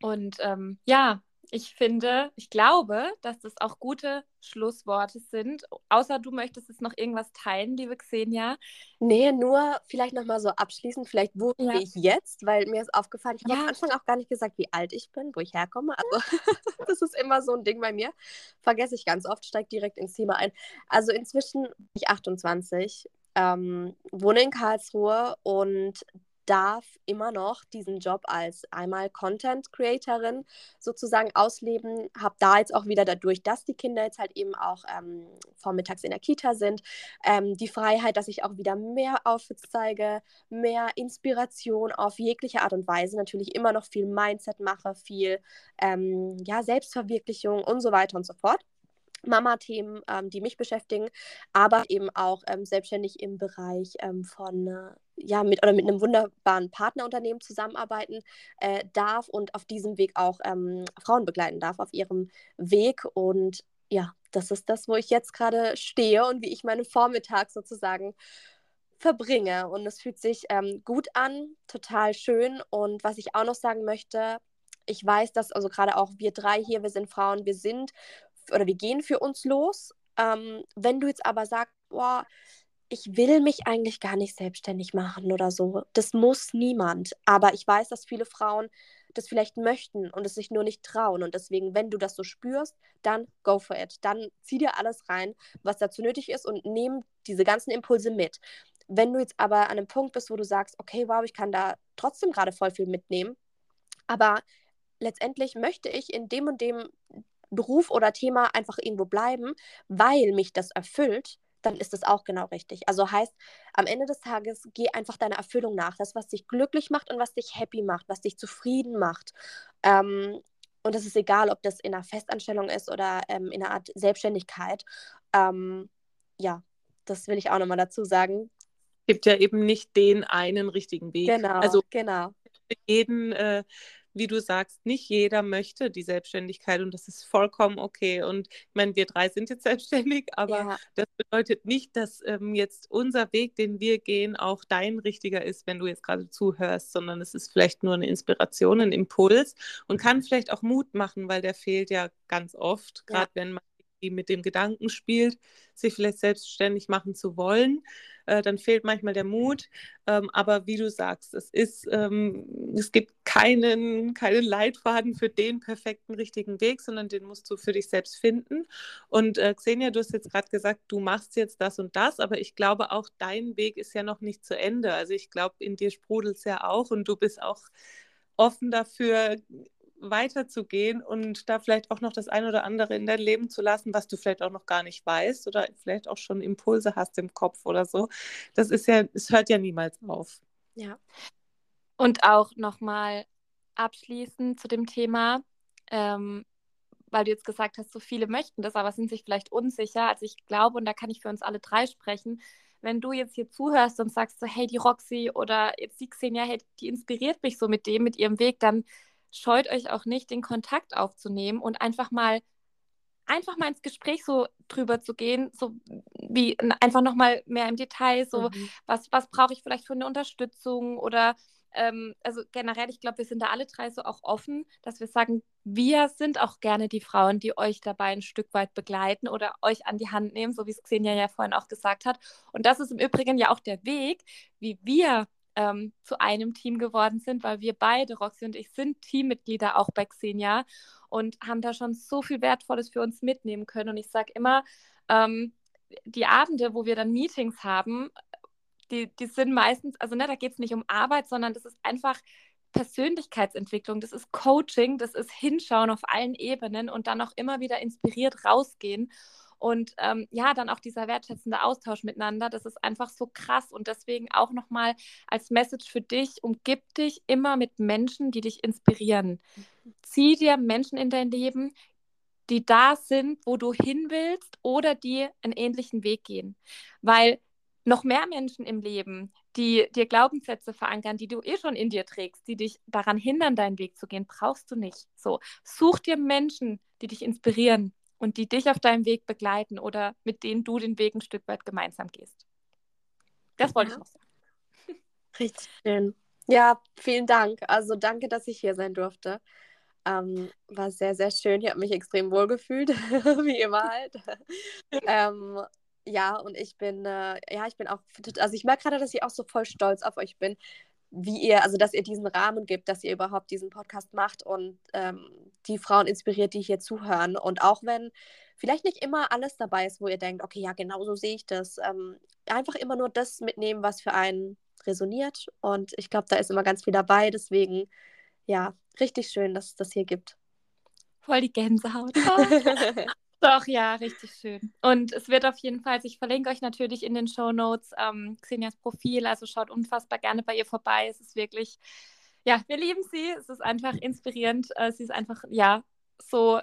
Und ähm, ja, ich finde, ich glaube, dass das auch gute Schlussworte sind. Außer du möchtest jetzt noch irgendwas teilen, liebe Xenia. Nee, nur vielleicht nochmal so abschließend, vielleicht wo ja. ich jetzt, weil mir ist aufgefallen, ich habe ja. am Anfang auch gar nicht gesagt, wie alt ich bin, wo ich herkomme. Also das ist immer so ein Ding bei mir. Vergesse ich ganz oft, steige direkt ins Thema ein. Also inzwischen bin ich 28, ähm, wohne in Karlsruhe und darf immer noch diesen Job als einmal Content Creatorin sozusagen ausleben. Habe da jetzt auch wieder dadurch, dass die Kinder jetzt halt eben auch ähm, vormittags in der Kita sind, ähm, die Freiheit, dass ich auch wieder mehr Outfits zeige, mehr Inspiration auf jegliche Art und Weise. Natürlich immer noch viel Mindset mache, viel ähm, ja, Selbstverwirklichung und so weiter und so fort. Mama-Themen, ähm, die mich beschäftigen, aber eben auch ähm, selbstständig im Bereich ähm, von, äh, ja, mit oder mit einem wunderbaren Partnerunternehmen zusammenarbeiten äh, darf und auf diesem Weg auch ähm, Frauen begleiten darf, auf ihrem Weg. Und ja, das ist das, wo ich jetzt gerade stehe und wie ich meinen Vormittag sozusagen verbringe. Und es fühlt sich ähm, gut an, total schön. Und was ich auch noch sagen möchte, ich weiß, dass also gerade auch wir drei hier, wir sind Frauen, wir sind oder wir gehen für uns los. Ähm, wenn du jetzt aber sagst, boah, ich will mich eigentlich gar nicht selbstständig machen oder so, das muss niemand. Aber ich weiß, dass viele Frauen das vielleicht möchten und es sich nur nicht trauen. Und deswegen, wenn du das so spürst, dann go for it. Dann zieh dir alles rein, was dazu nötig ist und nimm diese ganzen Impulse mit. Wenn du jetzt aber an einem Punkt bist, wo du sagst, okay, wow, ich kann da trotzdem gerade voll viel mitnehmen, aber letztendlich möchte ich in dem und dem Beruf oder Thema einfach irgendwo bleiben, weil mich das erfüllt, dann ist das auch genau richtig. Also heißt, am Ende des Tages geh einfach deiner Erfüllung nach. Das, was dich glücklich macht und was dich happy macht, was dich zufrieden macht. Ähm, und das ist egal, ob das in einer Festanstellung ist oder ähm, in einer Art Selbstständigkeit. Ähm, ja, das will ich auch nochmal dazu sagen. Es gibt ja eben nicht den einen richtigen Weg. Genau, also genau. Jeden äh, wie du sagst, nicht jeder möchte die Selbstständigkeit und das ist vollkommen okay. Und ich meine, wir drei sind jetzt selbstständig, aber ja. das bedeutet nicht, dass ähm, jetzt unser Weg, den wir gehen, auch dein richtiger ist, wenn du jetzt gerade zuhörst, sondern es ist vielleicht nur eine Inspiration, ein Impuls und kann vielleicht auch Mut machen, weil der fehlt ja ganz oft, gerade ja. wenn man mit dem Gedanken spielt, sich vielleicht selbstständig machen zu wollen. Äh, dann fehlt manchmal der Mut. Ähm, aber wie du sagst, es ist, ähm, es gibt keinen, keinen Leitfaden für den perfekten richtigen Weg, sondern den musst du für dich selbst finden. Und äh, Xenia, du hast jetzt gerade gesagt, du machst jetzt das und das, aber ich glaube auch, dein Weg ist ja noch nicht zu Ende. Also ich glaube, in dir sprudelt es ja auch und du bist auch offen dafür, weiterzugehen und da vielleicht auch noch das ein oder andere in dein Leben zu lassen, was du vielleicht auch noch gar nicht weißt oder vielleicht auch schon Impulse hast im Kopf oder so. Das ist ja, es hört ja niemals auf. Ja. Und auch nochmal abschließend zu dem Thema, ähm, weil du jetzt gesagt hast, so viele möchten das, aber sind sich vielleicht unsicher. Also ich glaube, und da kann ich für uns alle drei sprechen, wenn du jetzt hier zuhörst und sagst so, hey, die Roxy oder jetzt die Xenia, hey, die inspiriert mich so mit dem, mit ihrem Weg, dann scheut euch auch nicht, den Kontakt aufzunehmen und einfach mal einfach mal ins Gespräch so drüber zu gehen, so wie einfach noch mal mehr im Detail, so mhm. was, was brauche ich vielleicht für eine Unterstützung oder ähm, also generell, ich glaube, wir sind da alle drei so auch offen, dass wir sagen, wir sind auch gerne die Frauen, die euch dabei ein Stück weit begleiten oder euch an die Hand nehmen, so wie es Xenia ja vorhin auch gesagt hat. Und das ist im Übrigen ja auch der Weg, wie wir ähm, zu einem Team geworden sind, weil wir beide, Roxy und ich, sind Teammitglieder auch bei Xenia und haben da schon so viel Wertvolles für uns mitnehmen können. Und ich sage immer, ähm, die Abende, wo wir dann Meetings haben, die, die sind meistens, also ne, da geht es nicht um Arbeit, sondern das ist einfach Persönlichkeitsentwicklung, das ist Coaching, das ist Hinschauen auf allen Ebenen und dann auch immer wieder inspiriert rausgehen. Und ähm, ja, dann auch dieser wertschätzende Austausch miteinander, das ist einfach so krass. Und deswegen auch nochmal als Message für dich, umgib dich immer mit Menschen, die dich inspirieren. Zieh dir Menschen in dein Leben, die da sind, wo du hin willst oder die einen ähnlichen Weg gehen. Weil noch mehr Menschen im Leben, die dir Glaubenssätze verankern, die du eh schon in dir trägst, die dich daran hindern, deinen Weg zu gehen, brauchst du nicht. So, such dir Menschen, die dich inspirieren, und die dich auf deinem Weg begleiten oder mit denen du den Weg ein Stück weit gemeinsam gehst. Das wollte ja. ich noch sagen. Richtig schön. Ja, vielen Dank. Also danke, dass ich hier sein durfte. Ähm, war sehr, sehr schön. Ich habe mich extrem wohl gefühlt, wie immer halt. ähm, ja, und ich bin, äh, ja, ich bin auch, also ich merke gerade, dass ich auch so voll stolz auf euch bin, wie ihr, also dass ihr diesen Rahmen gibt, dass ihr überhaupt diesen Podcast macht und ähm, die Frauen inspiriert, die hier zuhören. Und auch wenn vielleicht nicht immer alles dabei ist, wo ihr denkt, okay, ja, genau so sehe ich das, ähm, einfach immer nur das mitnehmen, was für einen resoniert. Und ich glaube, da ist immer ganz viel dabei. Deswegen, ja, richtig schön, dass es das hier gibt. Voll die Gänsehaut. Doch, ja, richtig schön. Und es wird auf jeden Fall, also ich verlinke euch natürlich in den Show Notes ähm, Xenias Profil, also schaut unfassbar gerne bei ihr vorbei. Es ist wirklich, ja, wir lieben sie. Es ist einfach inspirierend. Äh, sie ist einfach, ja, so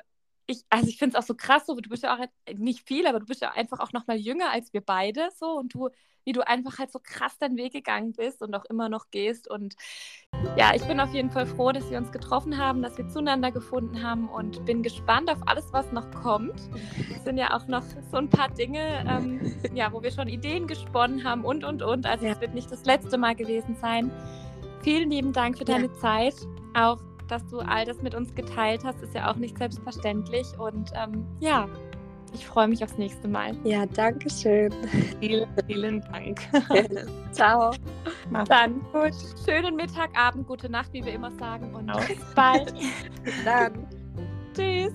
ich, also ich finde es auch so krass, so, du bist ja auch nicht viel, aber du bist ja einfach auch noch mal jünger als wir beide, so und du, wie du einfach halt so krass deinen Weg gegangen bist und auch immer noch gehst und ja, ich bin auf jeden Fall froh, dass wir uns getroffen haben, dass wir zueinander gefunden haben und bin gespannt auf alles, was noch kommt. Es sind ja auch noch so ein paar Dinge, ähm, ja, wo wir schon Ideen gesponnen haben und und und. Also es wird nicht das letzte Mal gewesen sein. Vielen lieben Dank für deine ja. Zeit, auch dass du all das mit uns geteilt hast, ist ja auch nicht selbstverständlich. Und ähm, ja, ich freue mich aufs nächste Mal. Ja, danke schön. Vielen, vielen Dank. Ciao. Mach's Dann gut. Schönen Mittag, Abend, gute Nacht, wie wir immer sagen. Und bis bald. Bis dann. Tschüss.